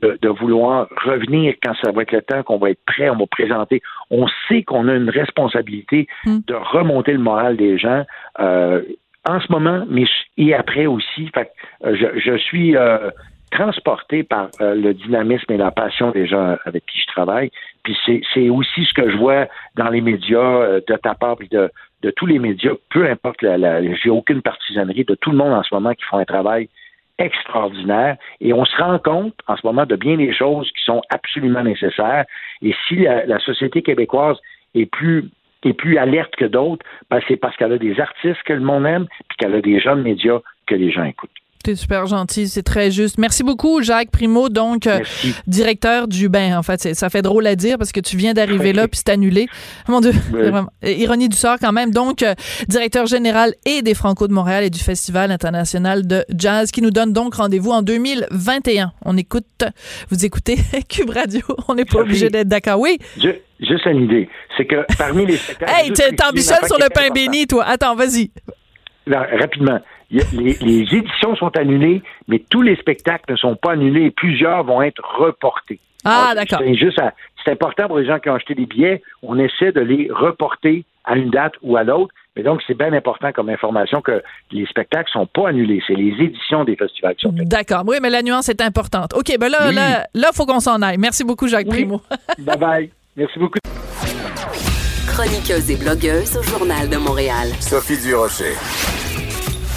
de, de vouloir revenir quand ça va être le temps, qu'on va être prêt, on va présenter. On sait qu'on a une responsabilité de remonter le moral des gens. en ce moment, mais et après aussi. Fait je, je suis euh, transporté par euh, le dynamisme et la passion des gens avec qui je travaille. Puis c'est, aussi ce que je vois dans les médias, euh, de ta part, puis de, de tous les médias, peu importe, la, la- j'ai aucune partisanerie de tout le monde en ce moment qui font un travail extraordinaire et on se rend compte en ce moment de bien des choses qui sont absolument nécessaires et si la, la société québécoise est plus est plus alerte que d'autres, ben c'est parce qu'elle a des artistes que le monde aime puis qu'elle a des jeunes médias que les gens écoutent. T'es super gentil, c'est très juste. Merci beaucoup, Jacques Primo, donc euh, directeur du ben. En fait, ça fait drôle à dire parce que tu viens d'arriver là puis c'est annulé. Mon Dieu, Oui. vraiment. Euh, ironie du sort quand même. Donc, euh, directeur général et des Franco de Montréal et du Festival international de jazz qui nous donne donc rendez-vous en 2021. On écoute, vous écoutez *laughs* Cube Radio. On n'est pas obligé d'être d'accord. Oui. Ju- Juste une idée, c'est que parmi les. Hey, t'ambitionnes sur le pain béni, toi. Attends, vas-y. Rapidement. Les, les éditions sont annulées, mais tous les spectacles ne sont pas annulés et plusieurs vont être reportés. Ah, d'accord. C'est juste à- c'est important pour les gens qui ont acheté des billets. On essaie de les reporter à une date ou à l'autre. Mais donc, c'est bien important comme information que les spectacles sont pas annulés. C'est les éditions des festivals qui sont D'accord. Oui, mais la nuance est importante. OK, ben là, Oui. là, là, faut qu'on s'en aille. Merci beaucoup, Jacques Primo. *laughs* Bye bye. Merci beaucoup. Chroniqueuse et blogueuse au Journal de Montréal. Sophie Durocher.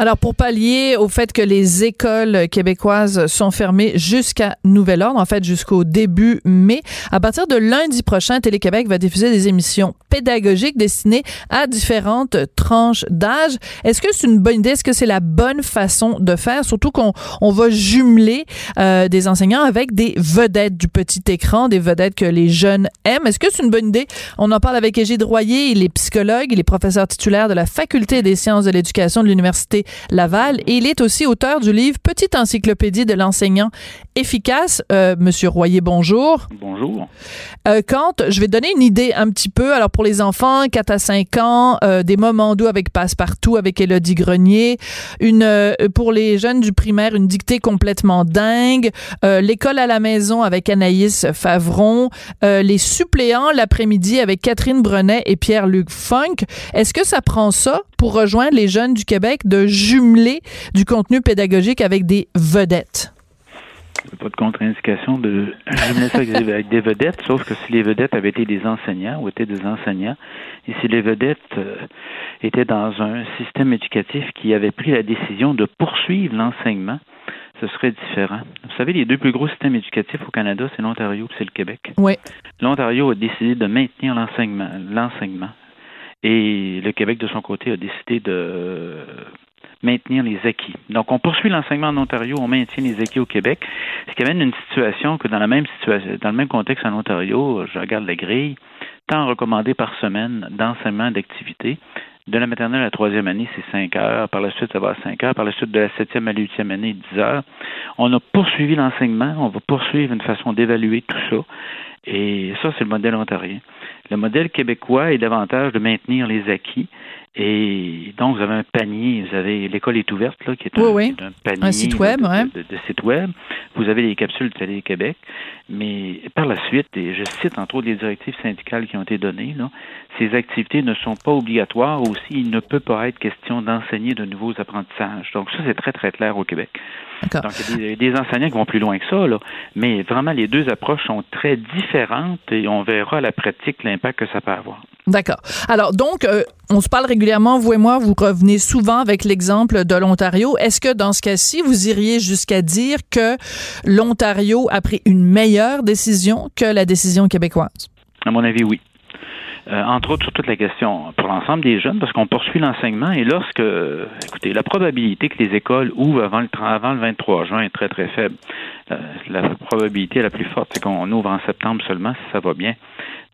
Alors, pour pallier au fait que les écoles québécoises sont fermées jusqu'à nouvel ordre, en fait jusqu'au début mai, à partir de lundi prochain, Télé-Québec va diffuser des émissions pédagogiques destinées à différentes tranches d'âge. Est-ce que c'est une bonne idée? Est-ce que c'est la bonne façon de faire? Surtout qu'on on va jumeler euh, des enseignants avec des vedettes du petit écran, des vedettes que les jeunes aiment. Est-ce que c'est une bonne idée? On en parle avec Égide Royer, il est psychologue, il est professeur titulaire de la Faculté des sciences de l'éducation de l'Université Laval et il est aussi auteur du livre Petite encyclopédie de l'enseignant efficace. Euh, Monsieur Royer, bonjour. Bonjour. Euh, quand je vais donner une idée un petit peu, alors pour les enfants 4 à 5 ans, euh, des moments doux avec Passepartout, avec Élodie Grenier, une euh, pour les jeunes du primaire, une dictée complètement dingue, euh, l'école à la maison avec Anaïs Favron, euh, les suppléants l'après-midi avec Catherine Brenet et Pierre-Luc Funk. Est-ce que ça prend ça pour rejoindre les jeunes du Québec de jumeler du contenu pédagogique avec des vedettes? Pas de contre-indication de jumeler ça avec des- vedettes, sauf que si les vedettes avaient été des enseignants ou étaient des enseignants, et si les vedettes euh, étaient dans un système éducatif qui avait pris la décision de poursuivre l'enseignement, ce serait différent. Vous savez, les deux plus gros systèmes éducatifs au Canada, c'est l'Ontario et c'est le Québec. Oui. L'Ontario a décidé de maintenir l'enseignement, l'enseignement, et le Québec, de son côté, a décidé de maintenir les acquis. Donc, on poursuit l'enseignement en Ontario, on maintient les acquis au Québec, ce qui amène une situation que dans la même situation, dans le même contexte en Ontario, je regarde la grille, temps recommandé par semaine d'enseignement d'activité. De la maternelle à la troisième année, c'est 5 heures. Par la suite, ça va à 5 heures. Par la suite, de la septième à la huitième année, 10 heures. On a poursuivi l'enseignement. On va poursuivre une façon d'évaluer tout ça. Et ça, c'est le modèle ontarien. Le modèle québécois est davantage de maintenir les acquis. Et donc, vous avez un panier, vous avez l'école est ouverte, là, qui est un, Oui, oui. qui est un panier Un site web, là, de, de- de site web. Vous avez les capsules Télé-Québec. Mais par la suite, et je cite entre autres les directives syndicales qui ont été données, là, ces activités ne sont pas obligatoires. Aussi, il ne peut pas être question d'enseigner de nouveaux apprentissages. Donc, ça, c'est très, très clair au Québec. Donc, il y a des, des enseignants qui vont plus loin que ça, là. mais vraiment, les deux approches sont très différentes et on verra à la pratique l'impact que ça peut avoir. D'accord. Alors, donc, euh, on se parle régulièrement, vous et moi, vous revenez souvent avec l'exemple de l'Ontario. Est-ce que dans ce cas-ci, vous iriez jusqu'à dire que l'Ontario a pris une meilleure décision que la décision québécoise? À mon avis, oui. Euh, entre autres sur toute la question pour l'ensemble des jeunes, parce qu'on poursuit l'enseignement et lorsque, écoutez, la probabilité que les écoles ouvrent avant le, 30 avant le 23 juin est très, très faible. Euh, la probabilité la plus forte, c'est qu'on ouvre en septembre seulement si ça va bien.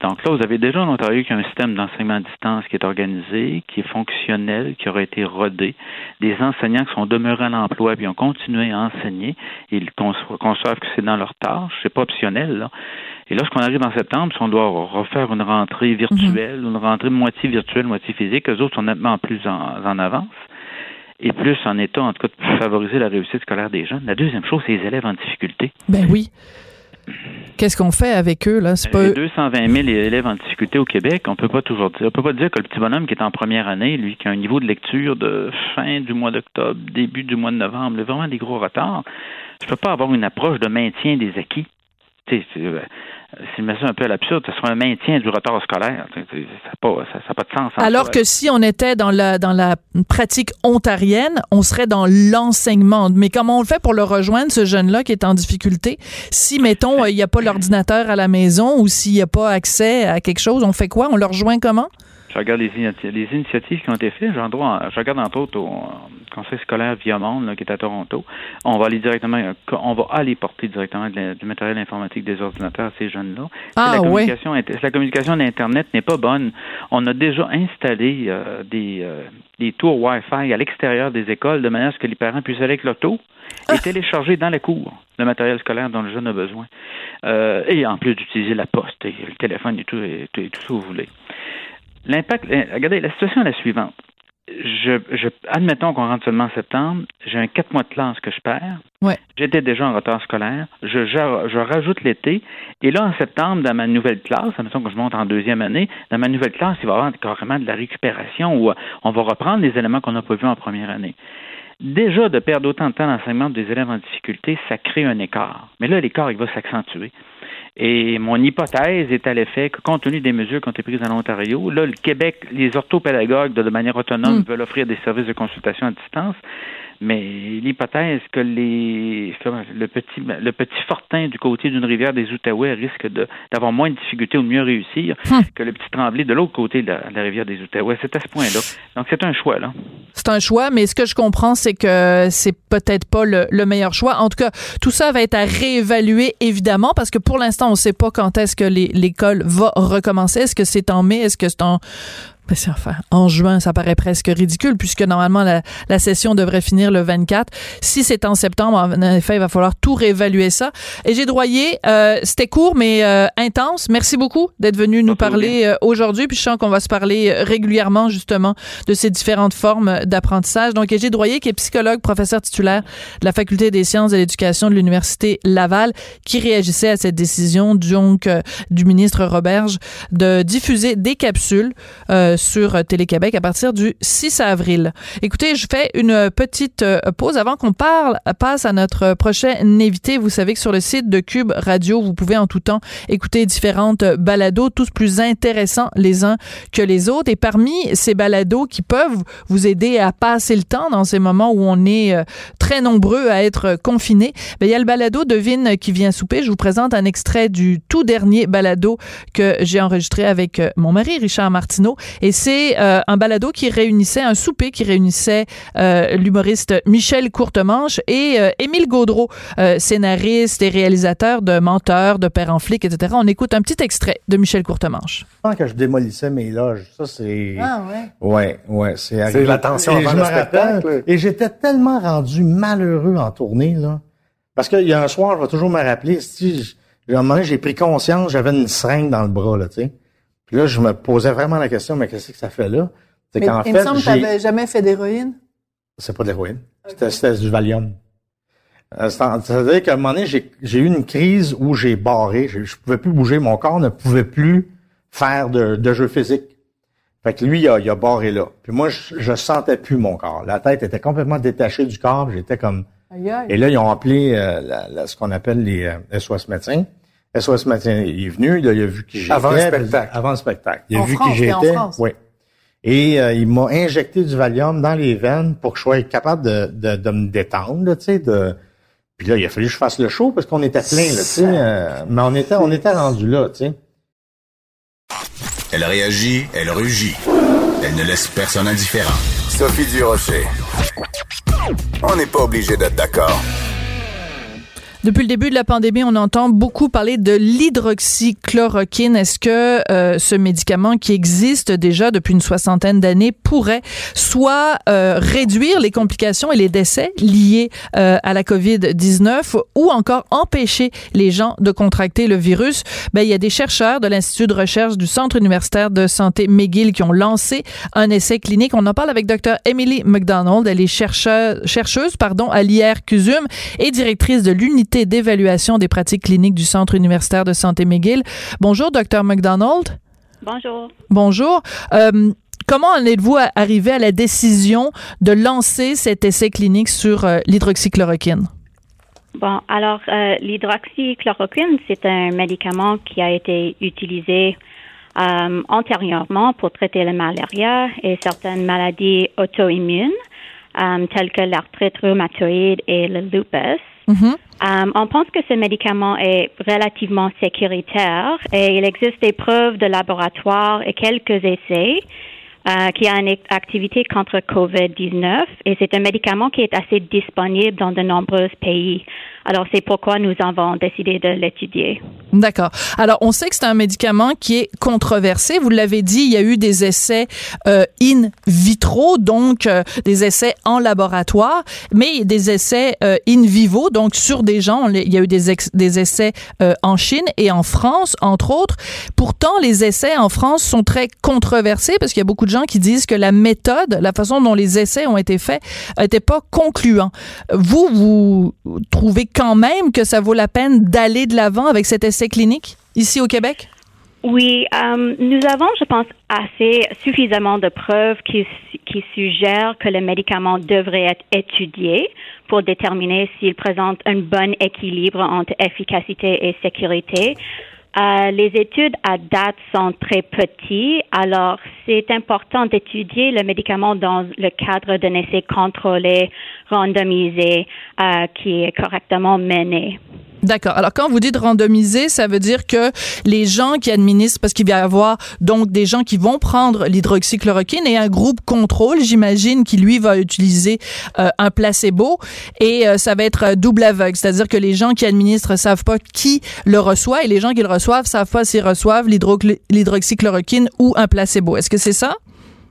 Donc là, vous avez déjà en Ontario qui a un système d'enseignement à distance qui est organisé, qui est fonctionnel, qui aurait été rodé. Des enseignants qui sont demeurés à l'emploi puis ont continué à enseigner. Ils conço- conçoivent que c'est dans leur tâche, c'est pas optionnel. Là. Et lorsqu'on arrive en septembre, si on doit refaire une rentrée virtuelle, une rentrée moitié virtuelle, moitié physique, eux autres sont nettement plus en, en avance et plus en état, en tout cas, de favoriser la réussite scolaire des jeunes. La deuxième chose, c'est les élèves en difficulté. Ben oui. Qu'est-ce qu'on fait avec eux, là? C'est pas... Les 220 000 élèves en difficulté au Québec, on peut pas toujours dire, on peut pas dire que le petit bonhomme qui est en première année, lui, qui a un niveau de lecture de fin du mois d'octobre, début du mois de novembre, il a vraiment des gros retards. Je peux pas avoir une approche de maintien des acquis. Sais, c'est, mets ça un peu à l'absurde, ce serait un maintien du retard scolaire. Ça n'a pas, de sens. en Alors que si on était dans la, dans la pratique ontarienne, on serait dans l'enseignement. Mais comment on le fait pour le rejoindre, ce jeune-là qui est en difficulté? Si, mettons, il n'y a pas l'ordinateur à la maison ou s'il n'y a pas accès à quelque chose, on fait quoi? On le rejoint comment? Je regarde les, initi- les initiatives qui ont été faites. J'en dois- je regarde entre autres au euh, Conseil scolaire Via Monde, là, qui est à Toronto. On va aller directement, on va aller porter directement du matériel informatique des ordinateurs à ces jeunes-là. Ah, la communication, si la communication d'Internet n'est pas bonne, on a déjà installé euh, des, euh, des tours Wi-Fi à l'extérieur des écoles de manière à ce que les parents puissent aller avec l'auto et télécharger dans la cour le matériel scolaire dont le jeune a besoin. Euh, et en plus d'utiliser la poste, et le téléphone et tout, et tout, et tout ce que vous voulez. L'impact, euh, regardez, la situation est la suivante. Je, je, admettons qu'on rentre seulement en septembre, j'ai un quatre mois de classe que je perds. Ouais. J'étais déjà en retard scolaire. Je, je, je rajoute l'été. Et là, en septembre, dans ma nouvelle classe, admettons que je monte en deuxième année, dans ma nouvelle classe, il va y avoir carrément de la récupération où euh, on va reprendre les éléments qu'on n'a pas vus en première année. Déjà, de perdre autant de temps d'enseignement des élèves en difficulté, ça crée un écart. Mais là, l'écart, il va s'accentuer. Et mon hypothèse est à l'effet que, compte tenu des mesures qui ont été prises en Ontario, là, le Québec, les orthopédagogues, de, de manière autonome, veulent offrir des services de consultation à distance. Mais l'hypothèse que les le petit le petit fortin du côté d'une rivière des Outaouais risque d'avoir moins de difficultés ou de mieux réussir que le petit Tremblay de l'autre côté de la, de la rivière des Outaouais? C'est à ce point-là. Donc c'est un choix là. C'est un choix, mais ce que je comprends, c'est que c'est peut-être pas le, le meilleur choix. En tout cas, tout ça va être à réévaluer, évidemment, parce que pour l'instant, on ne sait pas quand est-ce que l'école va recommencer. Est-ce que c'est en mai? Est-ce que c'est en... Ben, enfin, en juin, ça paraît presque ridicule, puisque normalement, la, la session devrait finir le 24. Si c'est en septembre, en effet, il va falloir tout réévaluer ça. Et j'ai droyé, euh, c'était court, mais euh, intense. Merci beaucoup d'être venu nous parler euh, aujourd'hui. Puis je sens qu'on va se parler régulièrement, justement, de ces différentes formes d'apprentissage. Donc, Égide Droyer, qui est psychologue, professeur titulaire de la Faculté des sciences et de l'éducation de l'Université Laval, qui réagissait à cette décision donc, du ministre Roberge de diffuser des capsules euh, sur Télé-Québec à partir du 6 avril. Écoutez, je fais une petite euh, pause avant qu'on parle, passe à notre prochain invité. Vous savez que sur le site de Cube Radio, vous pouvez en tout temps écouter différentes balados, tous plus intéressants les uns que les autres. Et parmi ces balados qui peuvent vous aider à passer le temps dans ces moments où on est euh, très nombreux à être confinés, ben, il y a le balado Devine qui vient souper. Je vous présente un extrait du tout dernier balado que j'ai enregistré avec euh, mon mari, Richard Martineau. Et c'est euh, un balado qui réunissait, un souper qui réunissait euh, l'humoriste Michel Courtemanche et euh, Émile Gaudreau, euh, scénariste et réalisateur de Menteur, de Père en flic, etc. On écoute un petit extrait de Michel Courtemanche. Quand que je démolissais mes loges, ça c'est. Ah ouais? Ouais, ouais, c'est arrivé. C'est la tension Et avant je le me rappelle. Et j'étais tellement rendu malheureux en tournée, là. Parce qu'il y a un soir, je vais toujours me rappeler, si À un moment j'ai pris conscience, j'avais une seringue dans le bras, là, tu sais. Puis là, je me posais vraiment la question, mais qu'est-ce que ça fait là? C'est qu'en il fait, me semble que tu n'avais jamais fait d'héroïne. c'est pas de l'héroïne. C'était, c'était du Valium. Euh, c'est- C'est-à-dire qu'à un moment donné, j'ai, eu une crise où j'ai barré. Je, je pouvais plus bouger. Mon corps ne pouvait plus faire de, de jeu physique. Fait que lui, il a, il a barré là. Puis moi, je, je sentais plus mon corps. La tête était complètement détachée du corps. J'étais comme... Aïe, aïe. Et là, ils ont appelé euh, la- la- ce qu'on appelle les euh, SOS médecins. SOS médecin il est venu, il a vu qui j'étais. Avant le spectacle. Avant le spectacle. Il a En vu France, qui j'étais. Oui. Et euh, il m'a injecté du Valium dans les veines pour que je sois capable de, de, de me détendre, là, tu sais, de... Puis là, il a fallu que je fasse le show parce qu'on était plein, là, tu sais. euh, mais on était, on était rendu là, tu sais. Elle réagit, elle rugit. Elle ne laisse personne indifférent. Sophie Durocher. On n'est pas obligé d'être d'accord. Depuis le début de la pandémie, on entend beaucoup parler de l'hydroxychloroquine. Est-ce que euh, ce médicament qui existe déjà depuis une soixantaine d'années pourrait soit euh, réduire les complications et les décès liés euh, à la COVID-19 ou encore empêcher les gens de contracter le virus? Ben, il y a des chercheurs de l'Institut de recherche du Centre universitaire de santé McGill qui ont lancé un essai clinique. On en parle avec Dr. Emily McDonald. Elle est chercheuse, chercheuse pardon, à l'IR-CUSUM et directrice de l'unité d'évaluation des pratiques cliniques du Centre universitaire de santé McGill. Bonjour, Dr. McDonald. Bonjour. Bonjour. Euh, comment en êtes-vous arrivé à la décision de lancer cet essai clinique sur euh, l'hydroxychloroquine? Bon, alors euh, l'hydroxychloroquine, c'est un médicament qui a été utilisé euh, antérieurement pour traiter la malaria et certaines maladies auto-immunes, euh, telles que l'arthrite rhumatoïde et le lupus. Euh, on pense que ce médicament est relativement sécuritaire et il existe des preuves de laboratoire et quelques essais euh, qui a une ac- activité contre COVID-19 et c'est un médicament qui est assez disponible dans de nombreux pays. Alors c'est pourquoi nous avons décidé de l'étudier. D'accord. Alors, on sait que c'est un médicament qui est controversé. Vous l'avez dit, il y a eu des essais euh, in vitro, donc euh, des essais en laboratoire, mais des essais euh, in vivo, donc sur des gens. Il y a eu des, des essais en Chine et en France, entre autres. Pourtant, les essais en France sont très controversés parce qu'il y a beaucoup de gens qui disent que la méthode, la façon dont les essais ont été faits, n'était pas concluant. Vous, vous trouvez quand même que ça vaut la peine d'aller de l'avant avec cet essai clinique ici au Québec? Oui, euh, nous avons, je pense, assez suffisamment de preuves qui, qui suggèrent que le médicament devrait être étudié pour déterminer s'il présente un bon équilibre entre efficacité et sécurité. Euh, les études à date sont très petites, alors c'est important d'étudier le médicament dans le cadre d'un essai contrôlé, randomisé, euh, qui est correctement mené. D'accord. Alors, quand vous dites randomiser, ça veut dire que les gens qui administrent, parce qu'il va y avoir donc des gens qui vont prendre l'hydroxychloroquine et un groupe contrôle, j'imagine, qui lui va utiliser euh, un placebo et euh, ça va être euh, double aveugle. C'est-à-dire que les gens qui administrent savent pas qui le reçoit et les gens qui le reçoivent savent pas s'ils reçoivent l'hydro- l'hydroxychloroquine ou un placebo. Est-ce que c'est ça?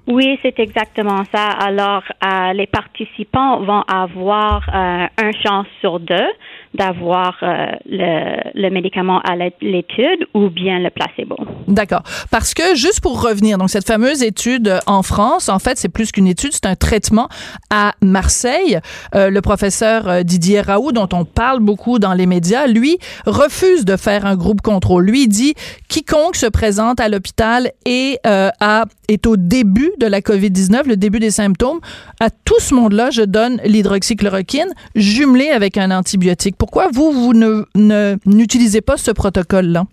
Oui, c'est exactement ça. Alors, euh, les participants vont avoir euh, un chance sur deux d'avoir euh, le, le médicament à l'é- l'étude ou bien le placebo. D'accord. Parce que, juste pour revenir, donc cette fameuse étude euh, en France, en fait, c'est plus qu'une étude, c'est un traitement à Marseille. Euh, le professeur euh, Didier Raoult, dont on parle beaucoup dans les médias, lui, refuse de faire un groupe contrôle. Lui, il dit, quiconque se présente à l'hôpital et euh, a, est au début de la COVID-19, le début des symptômes, à tout ce monde-là, je donne l'hydroxychloroquine jumelée avec un antibiotique. Pourquoi vous, vous ne, ne- n'utilisez pas ce protocole-là?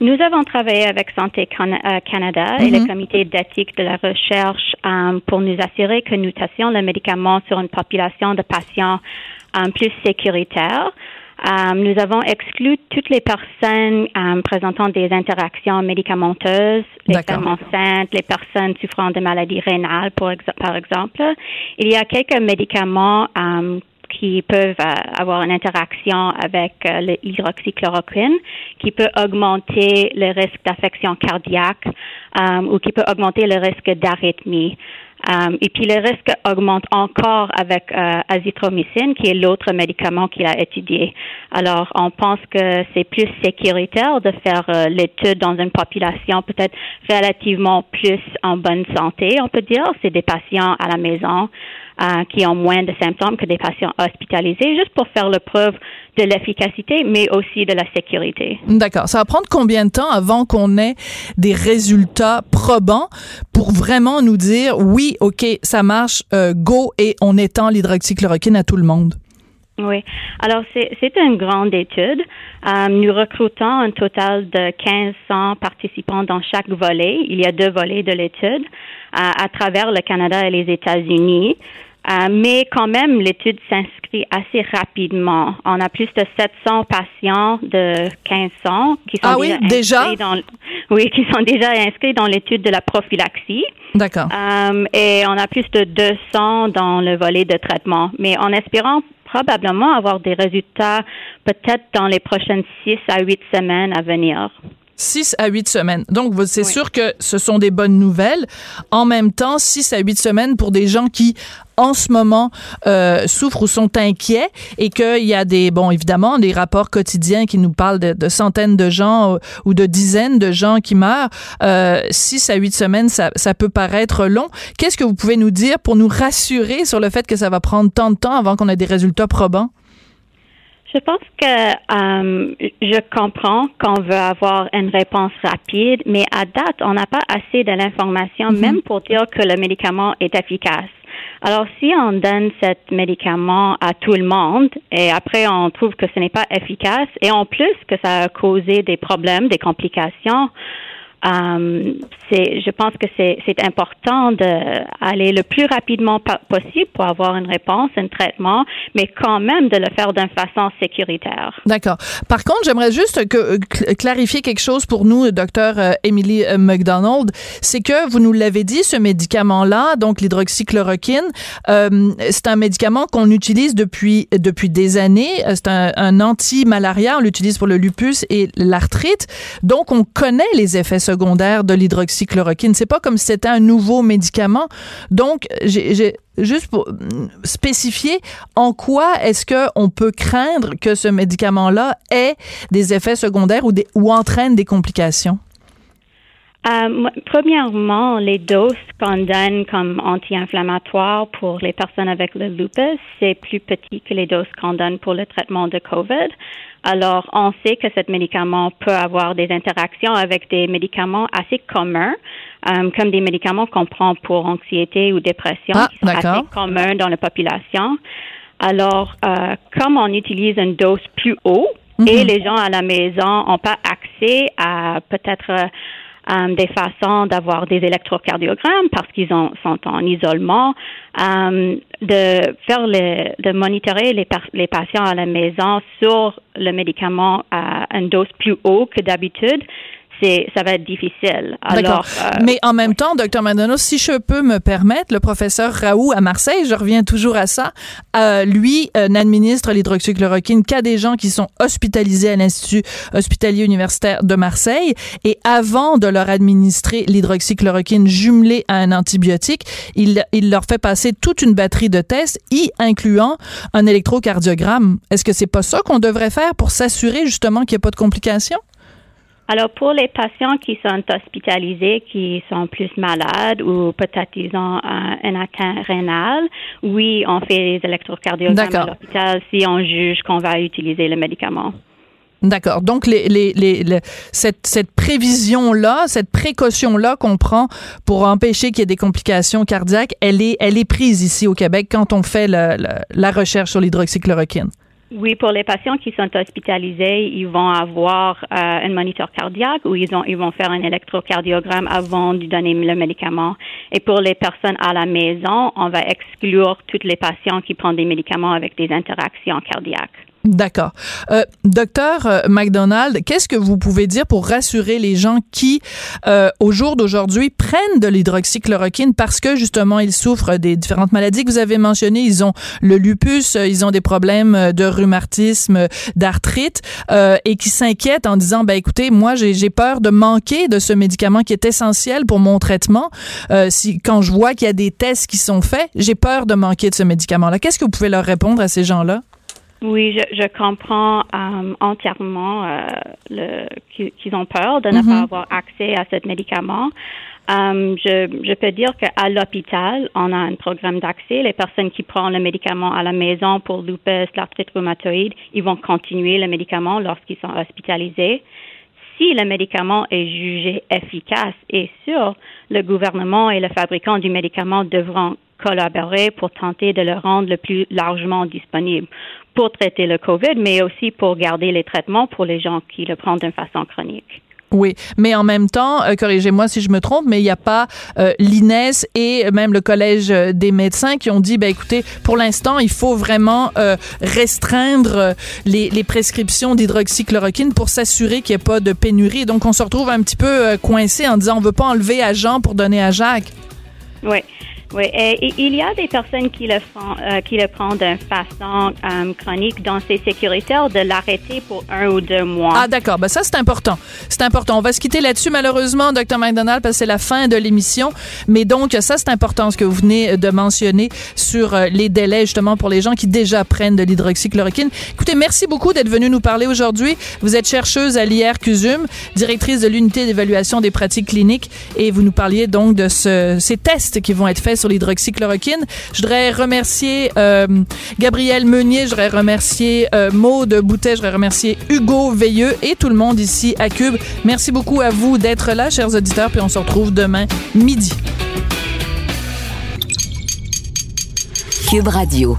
Nous avons travaillé avec Santé euh, Canada et le comité d'éthique de la recherche euh, pour nous assurer que nous testions le médicament sur une population de patients euh, plus sécuritaire. Nous avons exclu toutes les personnes présentant des interactions médicamenteuses, les D'accord. femmes enceintes, les personnes souffrant de maladies rénales, pour ex- par exemple. Il y a quelques médicaments qui peuvent euh, avoir une interaction avec euh, l'hydroxychloroquine, qui peut augmenter le risque d'affection cardiaque euh, ou qui peut augmenter le risque d'arythmie. Euh, et puis le risque augmente encore avec euh, azithromycine, qui est l'autre médicament qu'il a étudié. Alors, on pense que c'est plus sécuritaire de faire euh, l'étude dans une population peut-être relativement plus en bonne santé, on peut dire. C'est des patients à la maison euh, qui ont moins de symptômes que des patients hospitalisés, juste pour faire la preuve de l'efficacité, mais aussi de la sécurité. D'accord. Ça va prendre combien de temps avant qu'on ait des résultats probants pour vraiment nous dire oui, OK, ça marche, euh, go, et on étend l'hydroxychloroquine à tout le monde? Oui. Alors, c'est une grande étude. Euh, nous recrutons un total de 1500 participants dans chaque volet. Il y a deux volets de l'étude euh, à travers le Canada et les États-Unis. Euh, mais quand même, l'étude s'inscrit assez rapidement. On a plus de 700 patients de 15 ans qui sont ah oui, déjà, Dans, oui, qui sont déjà inscrits dans l'étude de la prophylaxie. D'accord. Euh, et on a plus de 200 dans le volet de traitement. Mais en espérant probablement avoir des résultats peut-être dans les prochaines 6 à 8 semaines à venir. 6 à 8 semaines. Donc, c'est sûr que ce sont des bonnes nouvelles. En même temps, 6 à 8 semaines pour des gens qui, en ce moment, euh, souffrent ou sont inquiets et qu'il y a des, bon, évidemment, des rapports quotidiens qui nous parlent de, centaines de gens euh, ou de dizaines de gens qui meurent. Euh, 6 à 8 semaines, ça, ça peut paraître long. Qu'est-ce que vous pouvez nous dire pour nous rassurer sur le fait que ça va prendre tant de temps avant qu'on ait des résultats probants? Je pense que euh, je comprends qu'on veut avoir une réponse rapide, mais à date, on n'a pas assez de l'information, Mhm. même pour dire que le médicament est efficace. Alors, si on donne cet médicament à tout le monde et après on trouve que ce n'est pas efficace et en plus que ça a causé des problèmes, des complications, euh, je pense que c'est, c'est important d'aller le plus rapidement possible pour avoir une réponse, un traitement, mais quand même de le faire d'une façon sécuritaire. D'accord. Par contre, j'aimerais juste euh, cl- clarifier quelque chose pour nous, docteur Emily euh, McDonald. C'est que vous nous l'avez dit, ce médicament-là, donc l'hydroxychloroquine, c'est un médicament qu'on utilise depuis depuis des années. C'est un, un anti-malaria. On l'utilise pour le lupus et l'arthrite. Donc, on connaît les effets secondaires de l'hydroxychloroquine. C'est pas comme si c'était un nouveau médicament. Donc, j'ai juste pour mm, spécifier en quoi est-ce que on peut craindre que ce médicament-là ait des effets secondaires ou, ou entraîne des complications? Euh, premièrement, les doses qu'on donne comme anti-inflammatoires pour les personnes avec le lupus, c'est plus petit que les doses qu'on donne pour le traitement de COVID. Alors, on sait que ce médicament peut avoir des interactions avec des médicaments assez communs, euh, comme des médicaments qu'on prend pour anxiété ou dépression, Ah, qui sont assez communs dans la population. Alors, euh, comme on utilise une dose plus haut et Mhm. les gens à la maison n'ont pas accès à peut-être euh, des façons d'avoir des électrocardiogrammes parce qu'ils ont- sont en isolement, euh, de faire le, de monitorer les, les patients à la maison sur le médicament à une dose plus haut que d'habitude, c'est ça va être difficile. Alors, euh, Mais en même temps, docteur Madonna, si je peux me permettre, le professeur Raoult à Marseille, je reviens toujours à ça, euh, lui euh, n'administre l'hydroxychloroquine qu'à des gens qui sont hospitalisés à l'Institut hospitalier universitaire de Marseille. Et avant de leur administrer l'hydroxychloroquine jumelée à un antibiotique, il, il leur fait passer toute une batterie de tests, y incluant un électrocardiogramme. Est-ce que c'est pas ça qu'on devrait faire pour s'assurer justement qu'il n'y a pas de complications? Alors, pour les patients qui sont hospitalisés, qui sont plus malades ou peut-être ils ont un, un atteinte rénale, oui, on fait les électrocardiogrammes à l'hôpital si on juge qu'on va utiliser le médicament. D'accord. Donc, les, les, les, les- cette, cette prévision-là, cette précaution-là qu'on prend pour empêcher qu'il y ait des complications cardiaques, elle est, elle est prise ici au Québec quand on fait le- la recherche sur l'hydroxychloroquine. Oui, pour les patients qui sont hospitalisés, ils vont avoir euh, un moniteur cardiaque ou ils, ont, ils vont faire un électrocardiogramme avant de donner le médicament. Et pour les personnes à la maison, on va exclure tous les patients qui prennent des médicaments avec des interactions cardiaques. D'accord. Euh, docteur euh, McDonald, qu'est-ce que vous pouvez dire pour rassurer les gens qui, euh, au jour d'aujourd'hui, prennent de l'hydroxychloroquine parce que justement ils souffrent des différentes maladies que vous avez mentionnées? Ils ont le lupus, ils ont des problèmes de rhumatisme, d'arthrite, et qui s'inquiètent en disant, ben écoutez, moi j'ai peur de manquer de ce médicament qui est essentiel pour mon traitement. si quand je vois qu'il y a des tests qui sont faits, j'ai peur de manquer de ce médicament-là. Qu'est-ce que vous pouvez leur répondre à ces gens-là? Oui, je, je comprends euh, entièrement euh, qu'ils ont peur de ne Mhm. pas avoir accès à ce médicament. Euh, je, je peux dire qu'à l'hôpital, on a un programme d'accès. Les personnes qui prennent le médicament à la maison pour lupus, l'arthrite rhumatoïde, ils vont continuer le médicament lorsqu'ils sont hospitalisés. Si le médicament est jugé efficace et sûr, le gouvernement et le fabricant du médicament devront collaborer pour tenter de le rendre le plus largement disponible pour traiter le COVID, mais aussi pour garder les traitements pour les gens qui le prennent d'une façon chronique. Oui, mais en même temps, euh, corrigez-moi si je me trompe, mais il n'y a pas euh, l'INES et même le Collège des médecins qui ont dit, ben écoutez, pour l'instant, il faut vraiment euh, restreindre euh, les, les prescriptions d'hydroxychloroquine pour s'assurer qu'il n'y ait pas de pénurie. Donc, on se retrouve un petit peu coincé en disant, on veut pas enlever à Jean pour donner à Jacques. Oui. Oui, et, il y a des personnes qui le font, euh, qui le prennent d'une façon euh, chronique, donc c'est sécuritaire de l'arrêter pour un ou deux mois. Ah d'accord, ben ça c'est important. C'est important. On va se quitter là-dessus malheureusement, Dr McDonald, parce que c'est la fin de l'émission. Mais donc ça c'est important ce que vous venez de mentionner sur euh, les délais justement pour les gens qui déjà prennent de l'hydroxychloroquine. Écoutez, merci beaucoup d'être venu nous parler aujourd'hui. Vous êtes chercheuse à l'IR-CUSUM, directrice de l'unité d'évaluation des pratiques cliniques, et vous nous parliez donc de ce, ces tests qui vont être faits sur l'hydroxychloroquine. Je voudrais remercier euh, Gabriel Meunier, je voudrais remercier euh, Maude Boutet, je voudrais remercier Hugo Veilleux et tout le monde ici à Cube. Merci beaucoup à vous d'être là, chers auditeurs, puis on se retrouve demain midi. Cube Radio.